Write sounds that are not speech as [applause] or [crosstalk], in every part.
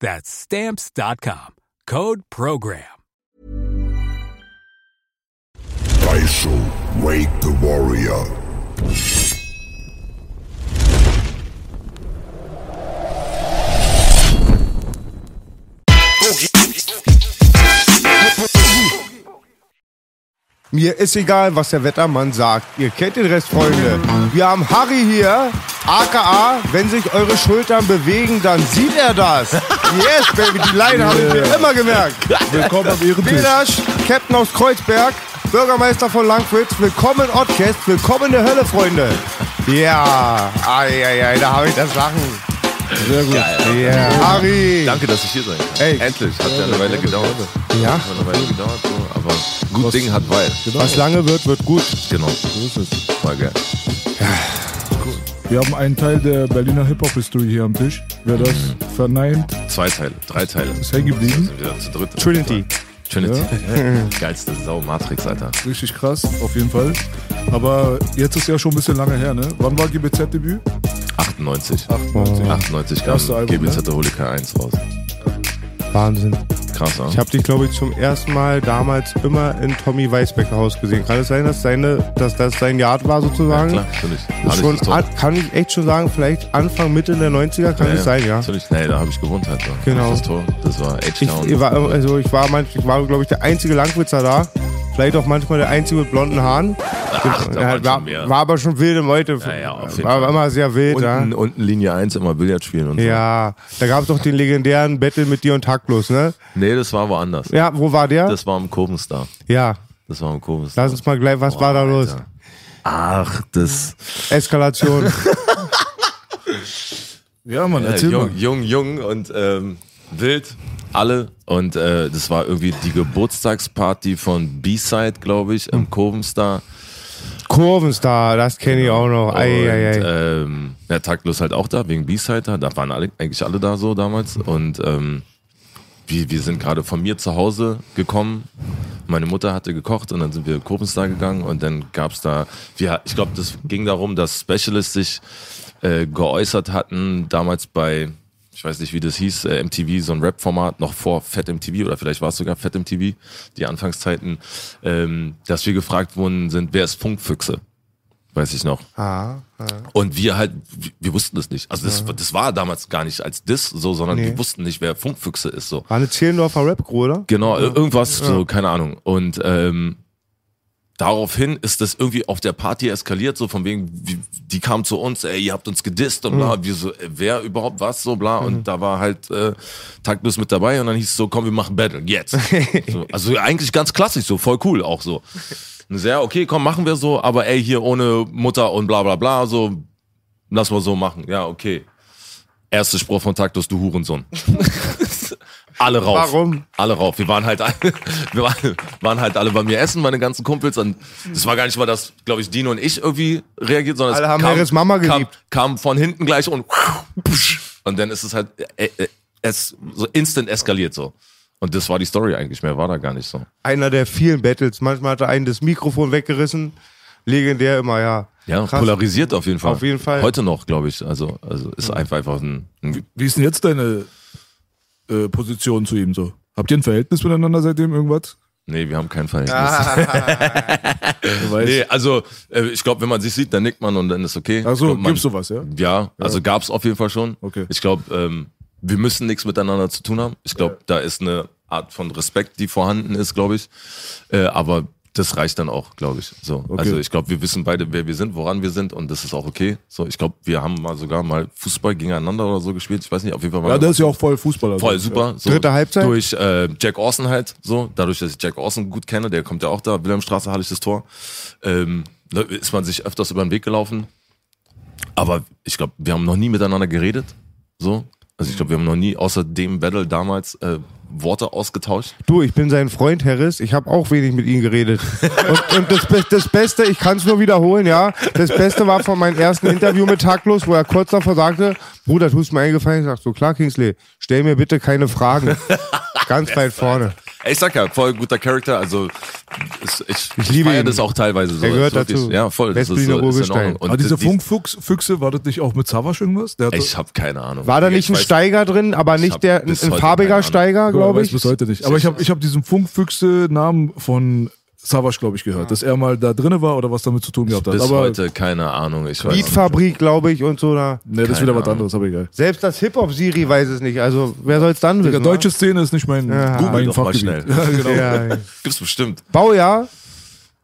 That's stamps.com. Code program. Daisho, wake the warrior. Mir ist egal, was der Wettermann sagt. Ihr kennt den Rest, Freunde. Wir haben Harry hier, aka, wenn sich eure Schultern bewegen, dann sieht er das. [laughs] Yes, Baby, die Line habe ich mir immer gemerkt. Willkommen am Ehrentisch. Belasch, Captain aus Kreuzberg, Bürgermeister von Langwitz, willkommen in willkommen in der Hölle, Freunde. Ja, ai, ai, ai, da habe ich das Lachen. Sehr gut. Ja, Harry. Danke, dass ich hier sein kann. Ey. Endlich. Hat ja eine Weile gedauert. Ja, Hat eine Weile gedauert, so. aber gut Ding hat Weil. was lange wird, wird gut. Genau. So ist es. Voll geil. Wir haben einen Teil der Berliner Hip-Hop-History hier am Tisch. Wer das verneint, Zwei Teile, drei Teile. ist hängen geblieben. Sind wieder zu dritt. Trinity. Trinity. [laughs] Geilste Sau, Matrix, Alter. Richtig krass, auf jeden Fall. Aber jetzt ist ja schon ein bisschen lange her, ne? Wann war GBZ-Debüt? 98. 98. 98 kam Album, ne? GBZ Holika 1 raus. Wahnsinn. Krass, ne? Ich habe dich, glaube ich, zum ersten Mal damals immer in Tommy Weisbecker Haus gesehen. Kann es sein, dass, seine, dass das sein Jahr war ja, sozusagen? klar, natürlich. Schon, ist an- kann ich echt schon sagen, vielleicht Anfang, Mitte der 90er kann es sein, ja. Natürlich. Nee, da habe ich gewohnt halt. So. Genau. Das Tor, das war Ich, H-Town. ich war, also ich war, manch, ich war glaube ich, der einzige Langwitzer da. Vielleicht auch manchmal der einzige mit blonden Haaren. Ach, Ja, war, war aber schon wilde Meute. Ja, ja, auf jeden war Fall. immer sehr wild, unten, unten Linie 1 immer Billard spielen und ja. so. Ja, da gab es doch den legendären Battle mit dir und Taktlos, ne? Nee, das war woanders. Ja, wo war der? Das war im Kurvenstar. ja, Das war im Kurvenstar. lass uns mal gleich, was war da los? Alter. Ach, das. Eskalation. [laughs] Ja, Mann, Ja, erzähl jung, mal. jung, jung und ähm, wild, alle. Und äh, das war irgendwie die Geburtstagsparty von B-Side, glaube ich, im Kurvenstar. Kurvenstar, das kenne ich auch noch. Ei, und, ei, ei. Ähm, ja, Taktlos halt auch da, wegen B-Side da. Da waren alle, eigentlich alle da so damals. Und ähm, wir, wir sind gerade von mir zu Hause gekommen. Meine Mutter hatte gekocht und dann sind wir Kurvenstar gegangen und dann gab's da, wir, ich glaube, das ging darum, dass Specialists sich äh, geäußert hatten, damals bei, ich weiß nicht, wie das hieß, äh, MTV, so ein Rap-Format, noch vor Fett MTV oder vielleicht war es sogar Fett MTV, die Anfangszeiten, ähm, dass wir gefragt wurden, sind, wer ist Funkfüchse? Weiß ich noch. Ah, ah. Und wir halt, wir- wussten das nicht. Also das, das war damals gar nicht als Diss so, sondern Nee. wir wussten nicht, wer Funkfüchse ist so. War eine Zehlendorfer Rap-Crew, oder? Genau, irgendwas, so, keine Ahnung. Und ähm, daraufhin ist das irgendwie auf der Party eskaliert, so von wegen, wie, die kamen zu uns, ey, ihr habt uns gedisst und bla, wir so, äh, wer überhaupt was, so bla. Und da war halt äh, Taktlos mit dabei und dann hieß es so, komm, wir machen Battle, jetzt. [laughs] so, also eigentlich ganz klassisch, so voll cool auch so. Und sehr, okay, komm, machen wir so, aber ey, hier ohne Mutter und bla bla bla, so, lass mal so machen. Ja, okay. Erster Spruch von Taktus, du Hurensohn. [laughs] [laughs] alle rauf. Warum? Alle rauf. Wir waren halt alle, [laughs] wir waren, waren halt alle bei mir essen, meine ganzen Kumpels. Und es war gar nicht mal, dass, glaube ich, Dino und ich irgendwie reagiert, sondern Alle es haben kam, Harrys Mama kam, geliebt. kam von hinten gleich und und dann ist es halt äh, äh, es so instant eskaliert so. Und das war die Story eigentlich, mehr war da gar nicht so. Einer der vielen Battles. Manchmal hat er einen das Mikrofon weggerissen. Legendär immer, ja. Ja, Krass. polarisiert auf jeden Fall. Auf jeden Fall. Heute noch, glaube ich. Also, also ist einfach einfach ein, ein Wie ist denn jetzt deine äh, Position zu ihm so? Habt ihr ein Verhältnis miteinander seitdem irgendwas? Nee, wir haben kein Verhältnis. [laughs] Weißt. Nee, also äh, ich glaube, wenn man sich sieht, dann nickt man und dann ist okay. Ach Ich so, glaub, man, gibt's sowas, ja? Ja, also gab's auf jeden Fall schon. Okay. Ich glaube, ähm, wir müssen nichts miteinander zu tun haben. Ich glaube, da ist eine Art von Respekt, die vorhanden ist, glaube ich. Äh, aber das reicht dann auch, glaube ich. So. Also ich glaube, wir wissen beide, wer wir sind, woran wir sind und das ist auch okay. So, ich glaube, wir haben mal sogar mal Fußball gegeneinander oder so gespielt. Ich weiß nicht, auf jeden Fall mal. Ja, der ist ja auch voll Fußballer. Voll super. So, Dritte Halbzeit? Durch äh, Jack Orson halt, so. Dadurch, dass ich Jack Orson gut kenne, der kommt ja auch da, Wilhelmstraße, Hallisches Tor, ähm, ist man sich öfters über den Weg gelaufen. Aber ich glaube, wir haben noch nie miteinander geredet. So. Also ich glaube, wir haben noch nie außer dem Battle damals äh, Worte ausgetauscht. Du, ich bin sein Freund, Harris. Ich habe auch wenig mit ihm geredet. [laughs] Und, und das, das Beste, ich kann es nur wiederholen, ja. Das Beste war von meinem ersten Interview mit Taktlos, wo er kurz davor sagte, Bruder, tust mir eingefallen. Ich sag so, klar, Kingsley, stell mir bitte keine Fragen. Ganz [laughs] weit vorne. Ey, Ich sag ja, voll guter Charakter. Also es, ich, ich, liebe ihn. das auch teilweise so. Er gehört Das ist wirklich- dazu. Ja, voll. Das ist, so, ist in Aber diese die- Funkfüchse, war das nicht auch mit Savas irgendwas? Der hatte, Ich habe keine Ahnung. War da nicht Ich ein weiß- Steiger drin, aber nicht der, ein, farbiger. Steiger, glaube weiß ich. bis heute nicht. Aber ich habe ich hab diesen Funkfüchse-Namen von Savas, glaube ich, gehört. Dass er mal da drinne war oder was damit zu tun gehabt hat. Bis aber heute keine Ahnung. Ich. Beatfabrik, glaube ich, und so. Da. nee, das ist Keine wieder was anderes, aber egal. Selbst das Hip-Hop-Siri weiß es nicht. Also, wer soll es dann Die wissen? deutsche Szene ist nicht mein, Ja. mein Doch mal Fachgebiet. schnell. [laughs] Ja, genau. ja. Gibt's bestimmt. Baujahr,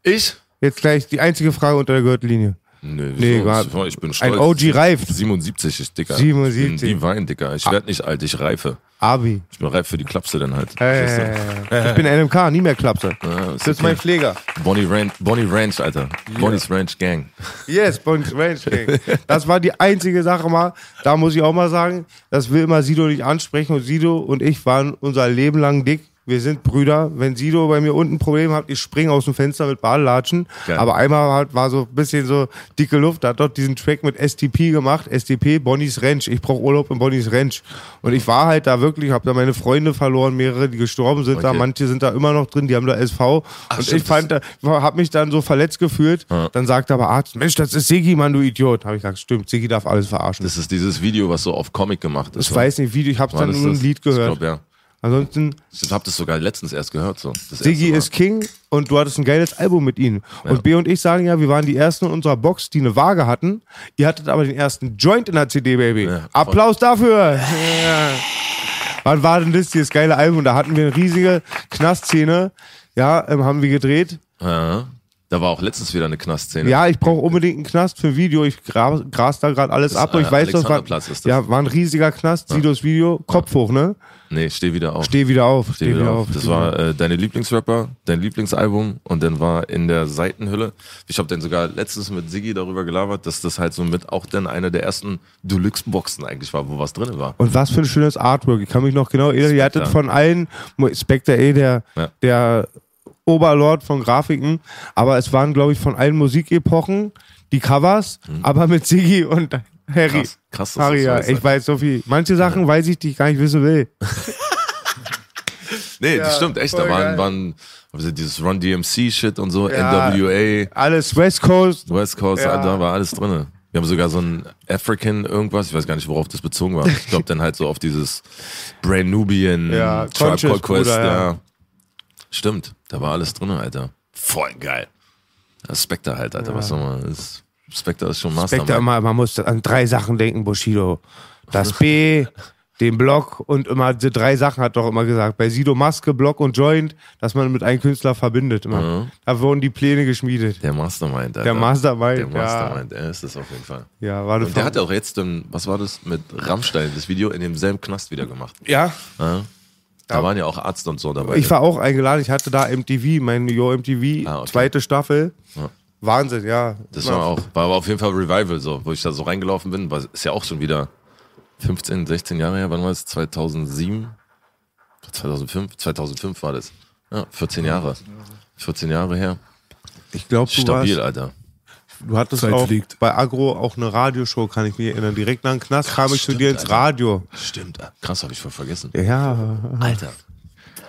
Ich? jetzt gleich die einzige Frage unter der Gürtellinie. Nee, wieso? war- ich bin Ein stolz. OG reift. 77, ich, Dicker. 77. Ich bin wie Wein, Dicker. Ich werde nicht alt, ich reife. Abi. Ich bin reif für die Klapse dann halt. Äh, ich bin NMK, nie mehr Klapse. Ja, Das ist mein Pfleger. Bonnie Ranch, Bonnie Ranch, Alter. Bonnie's Ranch Gang. Yes, Bonnie's Ranch Gang. [laughs] Das war die einzige Sache mal. Da muss ich auch mal sagen, das will immer Sido nicht ansprechen. Und Sido und ich waren unser Leben lang dick. Wir sind Brüder. Wenn Sido bei mir unten ein Problem hat, ich springe aus dem Fenster mit Badelatschen. Geil. Aber einmal hat, war so ein bisschen so dicke Luft. Da hat dort diesen Track mit STP gemacht. STP, Bonnie's Ranch. Ich brauche Urlaub in Bonnie's Ranch. Und ich war halt da wirklich, habe da meine Freunde verloren, mehrere, die gestorben sind da. Okay. Manche sind da immer noch drin, die haben da SV. und stimmt, ich fand, da, habe mich dann so verletzt gefühlt. Dann sagte aber Arzt, Mensch, das ist Siggi, Mann, du Idiot. Habe ich gesagt, stimmt, Siggi darf alles verarschen. Das ist dieses Video, was so auf Comic gemacht ist. ich weiß nicht, wie, ich habe dann nur ein? Lied Ich gehört. glaub, ja. Ansonsten, Ich hab das sogar letztens erst gehört. So. Mal. ist King und du hattest ein geiles Album mit ihnen. Und B und ich sagen ja, wir waren die ersten in unserer Box, die eine Waage hatten. Ihr hattet aber den ersten Joint in der CD, Baby. Ja. Applaus dafür! Ja. Wann war denn das, dieses geile Album? Da hatten wir eine riesige Knastszene. Ja, ähm, haben wir gedreht. Ja. Da war auch letztens wieder eine Knastszene. Ja, ich brauche unbedingt einen Knast für Video. Ich gra gras da gerade alles ab. Und ich weiß, das war, das. ja, war ein riesiger Knast. Sidos Video, Kopf hoch, ne? Nee, steh wieder auf. Steh wieder auf. Steh wieder auf. Das war äh, deine Lieblingsrapper, dein Lieblingsalbum und dann war in der Seitenhülle, ich habe dann sogar letztens mit Siggi darüber gelabert, dass das halt so mit auch dann eine der ersten Deluxe-Boxen eigentlich war, wo was drin war. Und was für ein schönes Artwork. Ich kann mich noch genau erinnern. Ihr hattet von allen, Spectre eh der, Ja. der Oberlord von Grafiken, aber es waren, glaube ich, von allen Musikepochen die Covers, aber mit Siggi und Harry. Mhm. Krass, krass, dass Harry, ja, das ich weiß so viel. Manche Sachen weiß ich, die ich gar nicht wissen will. [laughs] Nee, Ja, das stimmt, echt. Da waren, waren also dieses Run DMC-Shit und so, Ja. NWA, Alles West Coast. West Coast, Ja. da war alles drin. Wir haben sogar so ein African irgendwas, ich weiß gar nicht, worauf das bezogen war. Ich glaube [laughs] dann halt so auf dieses Brain Nubian, Ja, Tribe Called Quest, Bruder, ja. Ja. Stimmt, da war alles drin, Alter. Voll geil. Das Spectre halt, Alter, was soll man, ist, Spectre ist schon Spectre Mastermind. immer, man muss an drei Sachen denken, Bushido. Das B, [laughs] den Block und immer diese drei Sachen hat doch immer gesagt. Bei Sido Maske, Block und Joint, dass man mit einem Künstler verbindet immer. Mhm. Da wurden die Pläne geschmiedet. Der Mastermind, Alter. Der Mastermind, Der ja. Mastermind, er ist das auf jeden Fall. Ja, war das Und der hat ja auch jetzt, was war das, mit Rammstein, das Video in demselben Knast wieder gemacht. ja. Ja. Da waren ja auch Arzt und so dabei. Ich war auch eingeladen, ich hatte da MTV, mein Yo MTV, Ah, okay. zweite Staffel. Ja. Wahnsinn, ja. Das war auch, war aber auf jeden Fall Revival, so, wo ich da so reingelaufen bin, war, ist ja auch schon wieder 15, 16 Jahre her, wann war das? 2007? 2005? 2005 war das. Ja, 14 Jahre. 14 Jahre her. Ich glaube, du, Stabil, warst, Alter. Du hattest Zeit auch fliegt. bei Agro auch eine Radioshow, kann ich mich erinnern. Direkt nach dem Knast kam ich zu stimmt, dir ins Alter. Radio. Stimmt, krass, habe ich voll vergessen. Ja, Alter.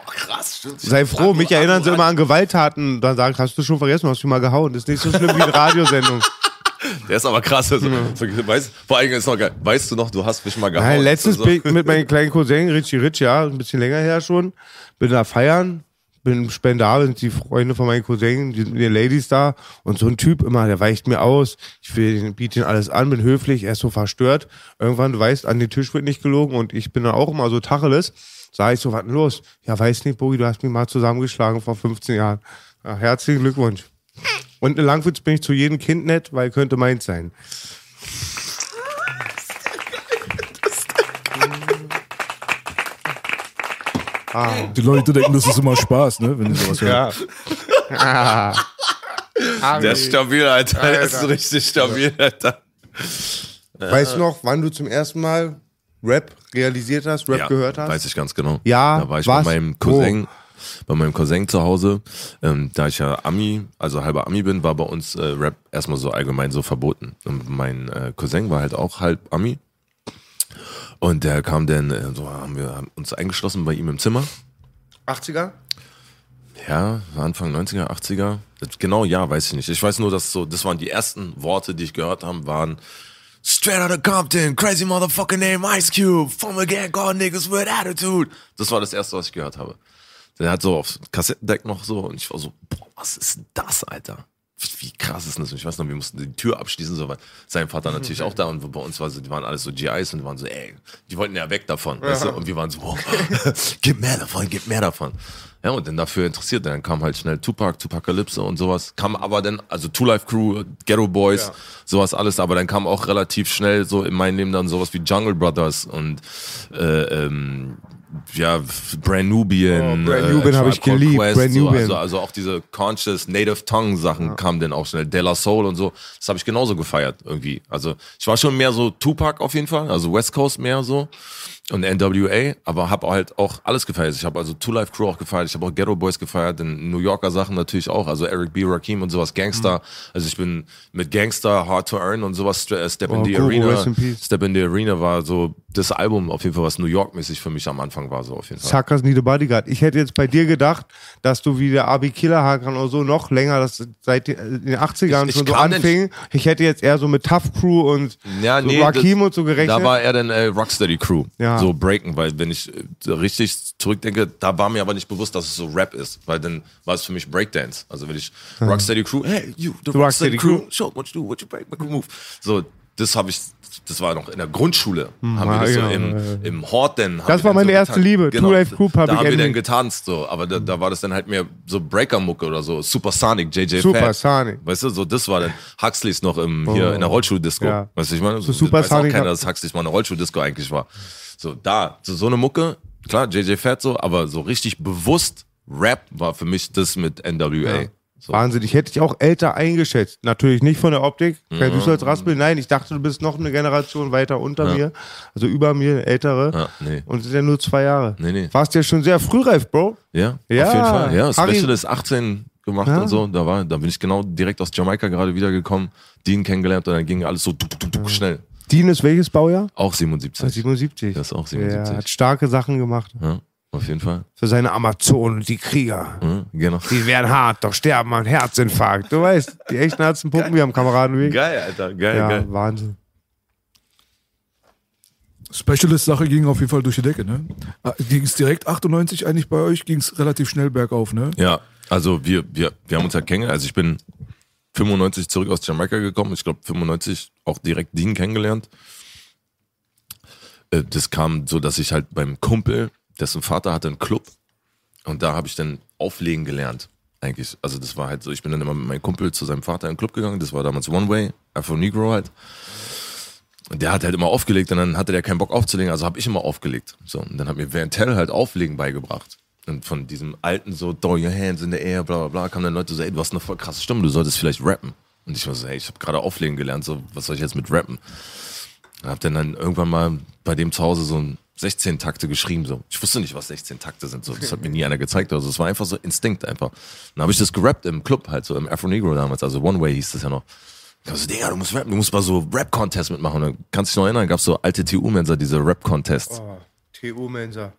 Krass, stimmt. Sei froh, mich erinnern sie immer an Gewalttaten. Dann sagen, hast du schon vergessen, hast du mal gehauen. Das ist nicht so schlimm wie eine Radiosendung. [laughs] Der ist aber krass. Also, so, weißt, vor allem ist noch geil. Weißt du noch, du hast mich mal gehauen. Nein, letztens so. bin ich mit meinem kleinen Cousin, Richie Rich, ja, ein bisschen länger her schon, bin da feiern. Bin spendabel, die Freunde von meinen Cousinen, die sind die Ladies da und so ein Typ immer, der weicht mir aus. Ich biete ihn alles an, bin höflich, er ist so verstört. Irgendwann, du weißt, an den Tisch wird nicht gelogen und ich bin dann auch immer so Tacheles. Sag ich so, was denn los? Ja, weiß nicht, Bogi, du hast mich mal zusammengeschlagen vor 15 Jahren. Ja, herzlichen Glückwunsch. Und in Langwitz bin ich zu jedem Kind nett, weil könnte meins sein. Die Leute denken, das ist immer Spaß, ne? Wenn die sowas hören. Ja. Ah. Der ist stabil, Alter. Der ist richtig stabil, Alter. Weißt du noch, wann du zum ersten Mal Rap realisiert hast, Rap ja, gehört hast? Weiß ich ganz genau. Ja, Da war ich was? bei meinem Cousin, bei meinem Cousin zu Hause. Ähm, da ich ja Ami, also halber Ami bin, war bei uns äh, Rap erstmal so allgemein so verboten. Und mein äh, Cousin war halt auch halb Ami. Und der kam dann, äh, so haben wir haben uns eingeschlossen bei ihm im Zimmer. 80er? Ja, Anfang 90er, 80er. Das- Genau, ja, weiß ich nicht. Ich weiß nur, dass so, das waren die ersten Worte, die ich gehört habe, waren Straight out of Compton, crazy motherfucking name Ice Cube, from again, God niggas with attitude. Das war das erste, was ich gehört habe. Der hat so aufs Kassettendeck noch so und ich war so, boah, was ist das, Alter? Wie krass ist das? Und ich weiß noch, wir mussten die Tür abschließen, so, weil sein Vater natürlich auch da und bei uns war so, die waren alles so GIs und waren so, ey, die wollten ja weg davon, weißt du? Und wir waren so, boah, [laughs] gib mehr davon, gib mehr davon. Ja, und dann dafür interessiert, dann kam halt schnell Tupac, Tupacalypse und sowas. Kam aber dann, also Two Life Crew, Ghetto Boys, sowas alles, aber dann kam auch relativ schnell so in mein Leben dann sowas wie Jungle Brothers und äh, ähm, ja, Brand Nubian. Oh, Brand äh, Nubian hab Tribe ich geliebt, Quest, Brand so, Nubian. Also, also auch diese Conscious Native Tongue Sachen kamen dann auch schnell. De La Soul und so. Das habe ich genauso gefeiert irgendwie. Also ich war schon mehr so Tupac auf jeden Fall, also West Coast mehr so und NWA, aber habe halt auch alles gefeiert. Ich habe also Two Life Crew auch gefeiert, ich habe auch Ghetto Boys gefeiert, den New Yorker Sachen natürlich auch, also Eric B. Rakim und sowas, Gangster. Also ich bin mit Gangster, Hard to Earn und sowas, äh, Step in Oh, the Gogo, Arena. in. Step in the Arena war so das Album auf jeden Fall, was New York-mäßig für mich am Anfang war, so auf jeden Fall. Suckers Need a Bodyguard. Ich hätte jetzt bei dir gedacht, dass du wie der Abi Killerhakan oder so noch länger, das seit den den 80ern Ich- ich schon so anfing. Ich hätte jetzt eher so mit Tough Crew und Ja, so nee, Rakim das- und so gerechnet. Da war er dann äh, Rocksteady Crew. Ja. So breaken, weil wenn ich äh, richtig zurückdenke, da war mir aber nicht bewusst, dass es so Rap ist, weil dann war es für mich Breakdance. Also wenn ich Rocksteady Crew, hey, you, the Rocksteady Rocksteady, Crew, Crew. show what you do, what you break, make a move. So, das habe ich, das war noch in der Grundschule. haben wir das so ja, im, ja, im Hort dann. haben Das war meine so erste getanzt. Liebe, Two Life Crew, Da Public haben wir dann getanzt, so, aber da, da war das dann halt mehr so Breaker-Mucke oder so, Supersonic, JJ Supersonic. Weißt du, so das war dann Huxleys noch im, hier in der Rollschuh-Disco. Oh. Ja. Weißt du, ich meine, so, Supersonic weiß auch keiner, dass Huxleys mal eine Rollschuh-Disco eigentlich war. So, da, so, so eine Mucke, klar, JJ Fat so, aber so richtig bewusst Rap war für mich das mit NWA. So. Wahnsinn, ich hätte dich auch älter eingeschätzt. Natürlich nicht von der Optik, kein du als Raspel. Nein, ich dachte, du bist noch eine Generation weiter unter mir, also über mir, ältere. Ja, nee. Und sind ja nur zwei Jahre. Nee, nee. Warst ja schon sehr frühreif, Bro. Ja, Ja, auf jeden Fall. Ja, Harry- Specialist 18 gemacht Ja. und so. Da war, da bin ich genau direkt aus Jamaika gerade wiedergekommen, Dean kennengelernt und dann ging alles so duck, duck, duck, schnell. Dean ist welches Baujahr? Auch 77. 77. Das ist auch Ja, 77. hat starke Sachen gemacht. Ja, auf jeden Fall. Für seine Amazonen und die Krieger. Ja, genau. Die werden hart, doch sterben an Herzinfarkt. Du weißt, die echten Herzen pumpen wie am Kameradenweg. Geil, Alter, geil, Ja, geil. Wahnsinn. Specialist-Sache ging auf jeden Fall durch die Decke, ne? Ging es direkt 98 eigentlich bei euch? Ging es relativ schnell bergauf, ne? Ja, also wir, wir, wir haben uns ja kennengelernt. Also ich bin 95 zurück aus Jamaika gekommen. Ich glaube 95 auch direkt Dean kennengelernt. Äh, Das kam so, dass ich halt beim Kumpel, dessen Vater hatte einen Club und da habe ich dann auflegen gelernt. Eigentlich, also das war halt so, ich bin dann immer mit meinem Kumpel zu seinem Vater in den Club gegangen, das war damals One Way, Afro Negro halt. Und der hat halt immer aufgelegt und dann hatte der keinen Bock aufzulegen, also habe ich immer aufgelegt. So, und dann hat mir Van Tell halt Auflegen beigebracht. Und von diesem alten so, throw your hands in the air, bla bla bla, kamen dann Leute so, ey, du hast eine voll krasse Stimme, du solltest vielleicht rappen. Und ich war so, hey, ich habe gerade Auflegen gelernt, so, was soll ich jetzt mit rappen? Und hab dann, dann irgendwann mal bei dem zu Hause so ein 16 Takte geschrieben, so. Ich wusste nicht, was 16 Takte sind, so. Das hat mir nie einer gezeigt, also es war einfach so Instinkt einfach. Dann habe ich das gerappt im Club halt, so im Afro Negro damals, also One Way hieß das ja noch. Ich hab so, Digga, du musst rappen, du musst mal so Rap-Contest mitmachen. Und dann kannst du dich noch erinnern, gab es so alte TU-Mensa, diese Rap-Contests. Oh, TU-Mensa.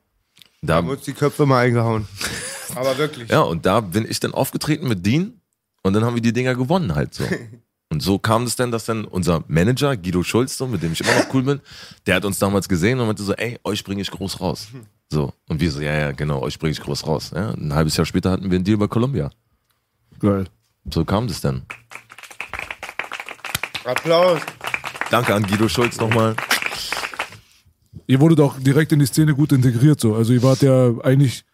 Da, Haben uns die Köpfe mal eingehauen. [laughs] Aber wirklich. ja, und da bin ich dann aufgetreten mit Dean und dann haben wir die Dinger gewonnen halt so. [laughs] Und so kam es dann, dass dann unser Manager, Guido Schulz, so, mit dem ich immer noch cool bin, der hat uns damals gesehen und meinte so, ey, euch bringe ich groß raus. So. Und wir so, ja, ja, genau, euch bringe ich groß raus. Ja, ein halbes Jahr später hatten wir einen Deal bei Columbia. Geil. So kam das dann. Applaus. Danke an Guido Schulz nochmal. Ihr wurdet auch direkt in die Szene gut integriert, so. Also ihr wart ja eigentlich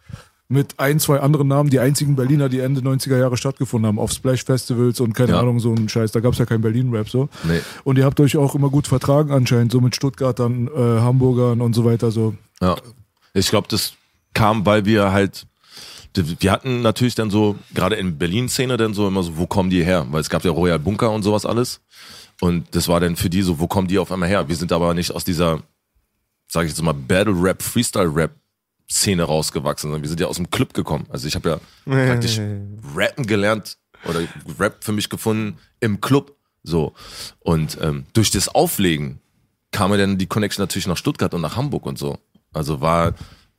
mit ein, zwei anderen Namen die einzigen Berliner, die Ende 90er Jahre stattgefunden haben, auf Splash-Festivals und keine Ja. Ahnung, so ein Scheiß. Da gab es ja kein Berlin-Rap so. Nee. Und ihr habt euch auch immer gut vertragen anscheinend, so mit Stuttgartern, äh, Hamburgern und so weiter. So. Ja. Ich glaube, das kam, weil wir halt, wir hatten natürlich dann so, gerade in Berlin-Szene dann so immer so, wo kommen die her? Weil es gab ja Royal Bunker und sowas alles. Und das war dann für die so, wo kommen die auf einmal her? Wir sind aber nicht aus dieser, sage ich jetzt mal, Battle-Rap, Freestyle-Rap-Szene rausgewachsen, sondern wir sind ja aus dem Club gekommen. Also ich habe ja [laughs] praktisch Rappen gelernt oder Rap für mich gefunden im Club. So. Und ähm, durch das Auflegen kam mir dann die Connection natürlich nach Stuttgart und nach Hamburg und so. Also war,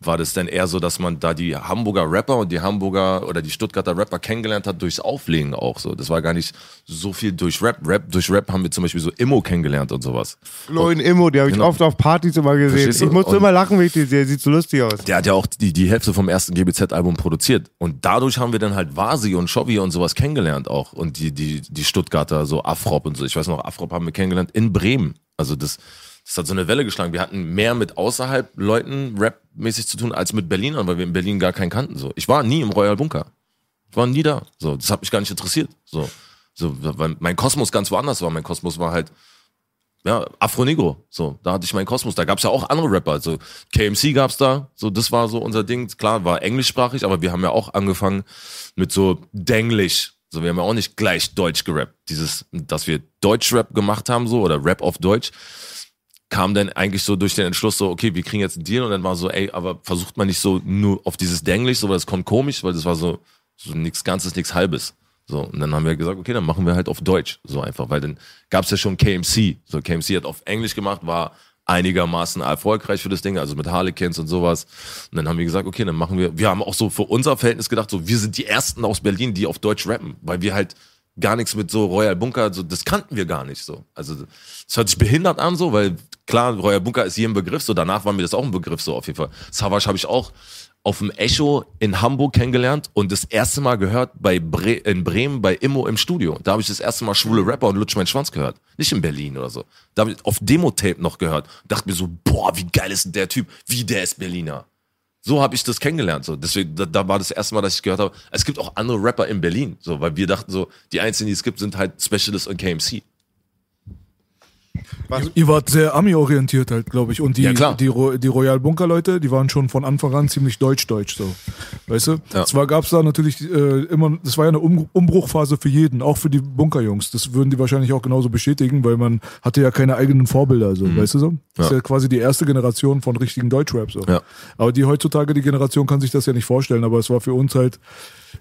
war das dann eher so, dass man da die Hamburger Rapper und die Hamburger oder die Stuttgarter Rapper kennengelernt hat durchs Auflegen auch so. Das war gar nicht so viel durch Rap. Rap durch Rap haben wir zum Beispiel so Immo kennengelernt und sowas. Flo in Immo, die habe ich Genau. oft auf Partys immer gesehen. Ich musste Und- immer lachen, wenn ich die sehe. Sieht so lustig aus. Der hat ja auch die, die Hälfte vom ersten GBZ-Album produziert. Und dadurch haben wir dann halt Vasi und Shovi und sowas kennengelernt auch. Und die, die, die Stuttgarter, so Afrop und so. Ich weiß noch, Afrop haben wir kennengelernt in Bremen. Also das, das hat so eine Welle geschlagen. Wir hatten mehr mit außerhalb Leuten Rap-mäßig zu tun als mit Berlinern, weil wir in Berlin gar keinen kannten. So. Ich war nie im Royal Bunker. Ich war nie da. So, das hat mich gar nicht interessiert. So, so, weil mein Kosmos ganz woanders war. Mein Kosmos war halt ja, Afro Negro, so, da hatte ich meinen Kosmos. Da gab's ja auch andere Rapper, also KMC gab's da, so, das war so unser Ding. Klar, war englischsprachig, aber wir haben ja auch angefangen mit so Denglisch. So, wir haben ja auch nicht gleich Deutsch gerappt. Dieses, dass wir Deutschrap gemacht haben, so, oder Rap auf Deutsch, kam dann eigentlich so durch den Entschluss so, okay, wir kriegen jetzt einen Deal und dann war so, ey, aber versucht man nicht so nur auf dieses Denglisch, so, weil das kommt komisch, weil das war so, so nichts Ganzes, nichts Halbes. So, und dann haben wir gesagt, okay, dann machen wir halt auf Deutsch, so einfach, weil dann gab's ja schon KMC. So, KMC hat auf Englisch gemacht, war einigermaßen erfolgreich für das Ding, also mit Harlequins und sowas. Und dann haben wir gesagt, okay, dann machen wir, wir haben auch so für unser Verhältnis gedacht, so, wir sind die Ersten aus Berlin, die auf Deutsch rappen, weil wir halt gar nichts mit so Royal Bunker, so, das kannten wir gar nicht so. Also, das hört sich behindert an, so, weil klar, Royal Bunker ist jedem Begriff, so, danach war mir das auch ein Begriff, so, auf jeden Fall. Savage habe ich auch auf dem Echo in Hamburg kennengelernt und das erste Mal gehört bei Bre in Bremen bei Immo im Studio. Da habe ich das erste Mal schwule Rapper und Lutsch mein Schwanz gehört. Nicht in Berlin oder so. Da habe ich auf Demo-Tape noch gehört. Dachte mir so, boah, wie geil ist denn der Typ? Wie der ist Berliner. So habe ich das kennengelernt. So. Deswegen, da, da war das erste Mal, dass ich gehört habe, es gibt auch andere Rapper in Berlin. So, weil wir dachten so, die einzigen, die es gibt, sind halt Specialist und KMC. Ihr wart sehr Ami-orientiert halt, glaube ich. Und die, Ja, klar. die, Ro- die Royal Bunker-Leute, die waren schon von Anfang an ziemlich deutsch-deutsch so. Weißt du? Ja. Zwar gab's da natürlich äh, immer, das war ja eine um Umbruchphase für jeden, auch für die Bunkerjungs. Das würden die wahrscheinlich auch genauso bestätigen, weil man hatte ja keine eigenen Vorbilder, so, weißt du so? Das ist Mhm. Ja. ja quasi die erste Generation von richtigen Deutschrap, so. Ja. Aber die heutzutage, die Generation kann sich das ja nicht vorstellen, aber es war für uns halt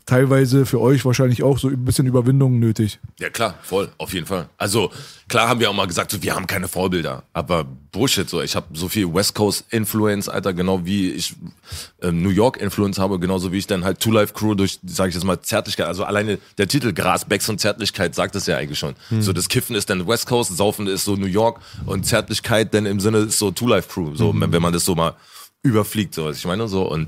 teilweise, für euch wahrscheinlich auch so ein bisschen Überwindung nötig. Ja klar, voll, auf jeden Fall. Also klar haben wir auch mal gesagt, so, wir haben keine Vorbilder, aber Bullshit so. Ich habe so viel West Coast Influence, Alter, genau wie ich ähm, New York Influence habe, genauso wie ich dann halt Two Life Crew durch, sage ich jetzt mal Zärtlichkeit. Also alleine der Titel Gras, Becks und Zärtlichkeit sagt es ja eigentlich schon. So das Kiffen ist dann West Coast, Saufen ist so New York und Zärtlichkeit dann im Sinne ist so Two Life Crew. So wenn, wenn man das so mal überfliegt, so was ich meine so und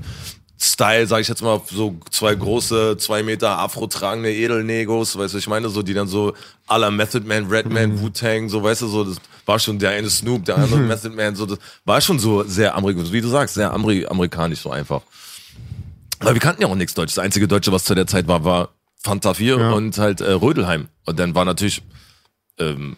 Style, sage ich jetzt mal, so zwei große, zwei Meter Afro tragende Edelnegos, weißt du, ich meine, so, die dann so à la Method Man, Redman, Wu-Tang, so, weißt du, so, das war schon der eine Snoop, der andere Method Man, so, das war schon so sehr amerikanisch, wie du sagst, sehr Ameri amerikanisch, so einfach. Weil wir kannten ja auch nichts Deutsches. Das einzige Deutsche, was zu der Zeit war, war Fanta 4 und halt äh, Rödelheim. Und dann war natürlich ähm,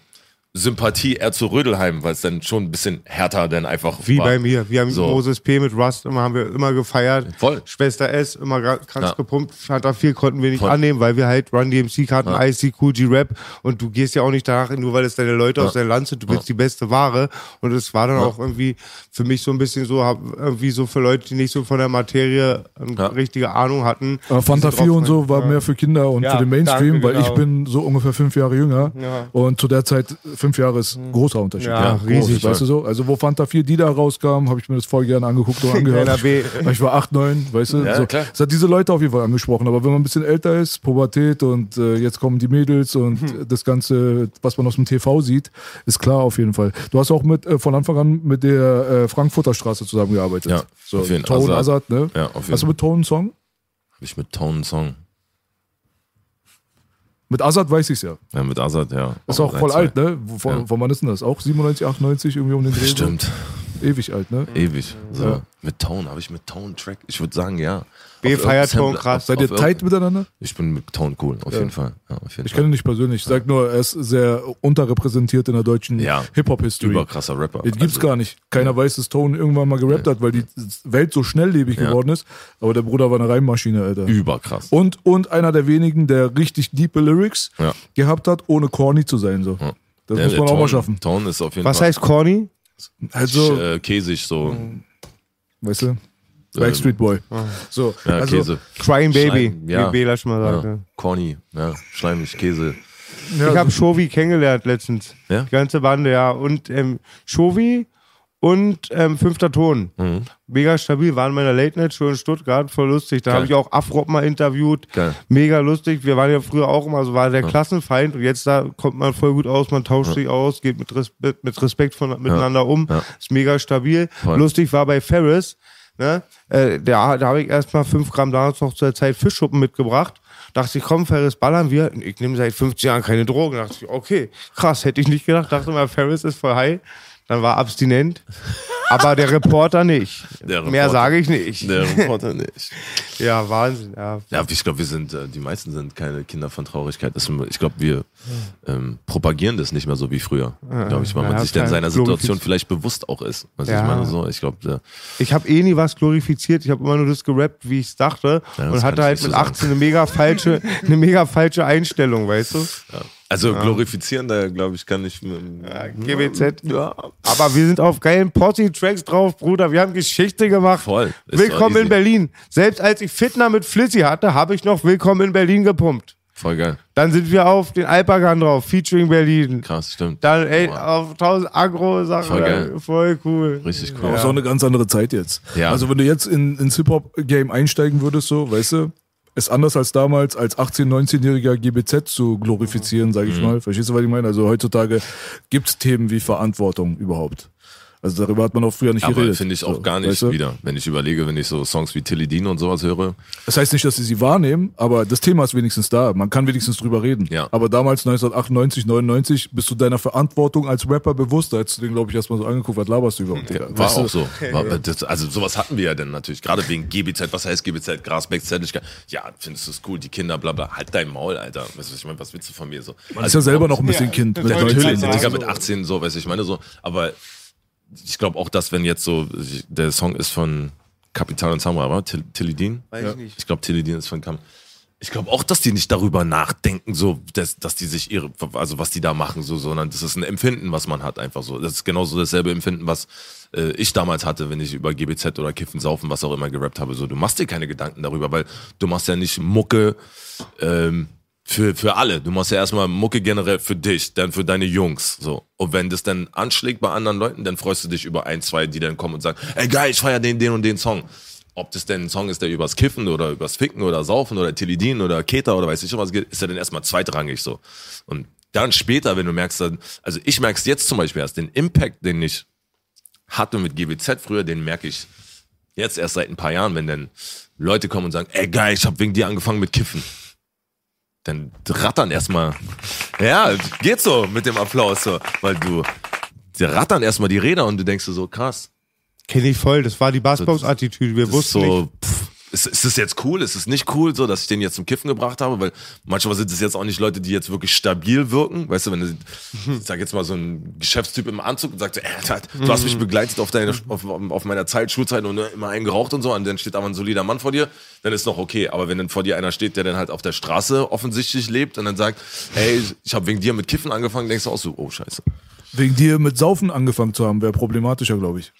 Sympathie eher zu Rödelheim, weil es dann schon ein bisschen härter dann einfach Wie war. bei mir. Wir haben So. Moses P. mit Rust immer, haben wir immer gefeiert. Voll. Schwester S. immer krank Ja. gepumpt. Fanta 4 konnten wir nicht Voll. annehmen, weil wir halt Run DMC kannten, Ja. IC, Cool G Rap. Und du gehst ja auch nicht danach, nur weil es deine Leute aus deinem Land sind. Du willst die beste Ware. Und es war dann auch irgendwie für mich so ein bisschen so, hab, irgendwie so für Leute, die nicht so von der Materie eine Ja. richtige Ahnung hatten. Aber Fanta Die sind 4 und so war ja. mehr für Kinder und Ja, für den Mainstream, danke, weil ich genau. bin so ungefähr fünf Jahre jünger. Ja. Und zu der Zeit, für fünf Jahre ist ein großer Unterschied. Ja, groß, riesig. Weißt du so? Also wo Fanta 4 die da rauskam, habe ich mir das voll gerne angeguckt und [laughs] angehört. Ich war 8, 9, weißt du? Ja, so. klar. Das hat diese Leute auf jeden Fall angesprochen. Aber wenn man ein bisschen älter ist, Pubertät und äh, jetzt kommen die Mädels und Hm. das Ganze, was man aus dem TV sieht, ist klar auf jeden Fall. Du hast auch mit äh, von Anfang an mit der äh, Frankfurter Straße zusammengearbeitet. Ja, so, auf jeden Tone Azad. Azad, ne? Ja, auf jeden Hast du mit Tone einen Song? Hab ich mit Tone einen Song. Mit Azad weiß ich's ja. Ja, mit Azad, ja. Ist auch ein, voll alt, ne? Von, Ja. von wann ist denn das? Auch 97, 98 irgendwie um den Dreh? Stimmt. Ewig alt, ne? Ewig. So. Ja. Mit Tone, habe ich mit Tone Track? Ich würde sagen, ja. B feiert Tone krass. Seid ihr tight miteinander? Ich bin mit Tone cool, auf Ja. jeden Fall. Ja, auf jeden Ich kenne ihn nicht persönlich. Ich sag nur, er ist sehr unterrepräsentiert in der deutschen Ja. Hip-Hop-History. Überkrasser Rapper. Den gibt's Also, gar nicht. Keiner weiß, dass Tone irgendwann mal gerappt hat, weil die Welt so schnelllebig Ja. geworden ist. Aber der Bruder war eine Reimmaschine, Alter. Überkrass. Und, und einer der wenigen, der richtig diepe Lyrics Ja. gehabt hat, ohne corny zu sein. So. Ja. Das Ja, muss man auch Tone, mal schaffen. Tone ist auf jeden Was Fall. heißt corny? Also, äh, käsig, so. weißt du, Backstreet Boy. So, Ja, also, Käse. Crying Baby, Schleim, ja. wie Bela schon mal sagte. Ja. Corny, ja. Schleimig, Käse. Ich habe Shovi kennengelernt letztens. Ja? Die ganze Bande, ja. Und ähm, Shovi und ähm, Fünfter Ton. Mhm. Mega stabil, waren in meiner Late Night Show in Stuttgart, voll lustig. Da habe ich auch Afrop mal interviewt. Geil. Mega lustig. Wir waren ja früher auch immer so, war der Klassenfeind und jetzt da kommt man voll gut aus, man tauscht sich aus, geht mit Respekt, mit Respekt von, miteinander um. Ja. Ist mega stabil. Voll. Lustig war bei Ferris, ne? Äh, da da habe ich erstmal fünf Gramm damals noch zur Zeit Fischschuppen mitgebracht. Dachte ich, komm, Ferris, ballern wir. Und Ich nehme seit 15 Jahren keine Drogen. Dachte ich, okay, krass, hätte ich nicht gedacht. Dachte mal, Ferris ist voll high. Dann war abstinent. Aber der Reporter nicht. Der Mehr Reporter. sage ich nicht. Der Reporter nicht. [laughs] Ja, Wahnsinn. Ja. Ja, ich glaube, wir sind, äh, die meisten sind keine Kinder von Traurigkeit. Ich glaube, wir ähm, propagieren das nicht mehr so wie früher. Glaube ich, weil Ja, man sich dann seiner Situation vielleicht bewusst auch ist. Was Ja. ich meine, so. Ich glaube, Ich habe eh nie was glorifiziert. Ich habe immer nur das gerappt, wie ich es dachte. Ja, und hatte halt so mit sagen. 18 eine mega falsche, [laughs] eine mega falsche Einstellung, weißt du? Also glorifizieren, da glaube ich, kann ich. ähm, GBZ. Ja, Aber wir sind auf geilen Posse-Tracks drauf, Bruder. Wir haben Geschichte gemacht. Voll. Willkommen in. Berlin. Selbst als ich Fitner mit Flizzy hatte, habe ich noch Willkommen in Berlin gepumpt. voll geil. Dann sind wir auf den Alpagan drauf, featuring Berlin. Krass, stimmt. Dann, ey, auf 1000 Agro-Sachen. Voll geil. Voll cool. Richtig cool. Aber ist auch eine ganz andere Zeit jetzt. Ja. Also wenn du jetzt in, ins Hip-Hop-Game einsteigen würdest, so, weißt du, ist anders als damals, als 18-, 19-jähriger GBZ zu glorifizieren, sage Mhm. ich mal. Verstehst du, was ich meine? Also heutzutage gibt's Themen wie Verantwortung überhaupt. Also darüber hat man auch früher nicht Aber geredet. finde ich auch So, gar nicht weißt du? wieder. Wenn ich überlege, wenn ich so Songs wie Tilly Dean und sowas höre. Das heißt nicht, dass sie sie wahrnehmen, aber das Thema ist wenigstens da. Man kann wenigstens drüber reden. Ja. Aber damals, 1998, 99, bist du deiner Verantwortung als Rapper bewusst. Da hättest du den, glaube ich, erstmal so angeguckt, was laberst du überhaupt? Digga? War Weißt du? auch so. War, das, also sowas hatten wir ja dann natürlich. Gerade wegen GBZ. Was heißt GBZ? Grasbeck, Zettelschka. Ja, findest du es cool? Die Kinder, bla bla. Halt dein Maul, Alter. Weißt du, was ich meine? Was willst du von mir so? Man ist ja selber noch ein bisschen Kind. Mit Ja, 19, Natürlich, Ja, Digga, mit 18 so, weiß ich meine so. Aber ich glaube auch, dass wenn jetzt so, der Song ist von Kapital und Samurai, oder? Till- Tilly Dean? Weiß ich nicht. Ich glaube, Tilly Dean ist von Kam. Ich glaube auch, dass die nicht darüber nachdenken, so, dass, dass die sich ihre, also was die da machen, so, sondern das ist ein Empfinden, was man hat, einfach so. Das ist genauso dasselbe Empfinden, was äh, ich damals hatte, wenn ich über GBZ oder Kiffen, Saufen, was auch immer gerappt habe. So, du machst dir keine Gedanken darüber, weil du machst ja nicht Mucke ähm, für, für alle. Du machst ja erstmal Mucke generell für dich, dann für deine Jungs. So. Und wenn das dann anschlägt bei anderen Leuten, dann freust du dich über ein, zwei, die dann kommen und sagen, ey geil, ich feier den, den und den Song. Ob das denn ein Song ist, der übers Kiffen oder übers Ficken oder Saufen oder Tilidin oder Keta oder weiß ich schon was geht, ist ja dann erstmal zweitrangig so. Und dann später, wenn du merkst, dann, also ich merk's jetzt zum Beispiel erst, den Impact, den ich hatte mit GBZ früher, den merke ich jetzt erst seit ein paar Jahren, wenn dann Leute kommen und sagen, ey geil, ich habe wegen dir angefangen mit Kiffen. Dann rattern erstmal, ja, geht so mit dem Applaus so, weil du, die rattern erstmal die Räder und du denkst so, krass, Kenne ich voll. Das war die Bassbox-Attitüde. Wir das ist wussten nicht. so, pff, ist, ist es jetzt cool, ist es nicht cool, so, dass ich den jetzt zum Kiffen gebracht habe, weil manchmal sind es jetzt auch nicht Leute, die jetzt wirklich stabil wirken, weißt du, wenn du, ich sag jetzt mal so ein Geschäftstyp im Anzug und sagt, so, du hast mich begleitet auf deine, auf, auf meiner Zeit, Schulzeit und ne, immer einen geraucht und so, und dann steht aber ein solider Mann vor dir, dann ist noch okay, aber wenn dann vor dir einer steht, der dann halt auf der Straße offensichtlich lebt und dann sagt, hey, ich habe wegen dir mit Kiffen angefangen, denkst du auch so, oh scheiße. Wegen dir mit Saufen angefangen zu haben, wäre problematischer, glaube ich.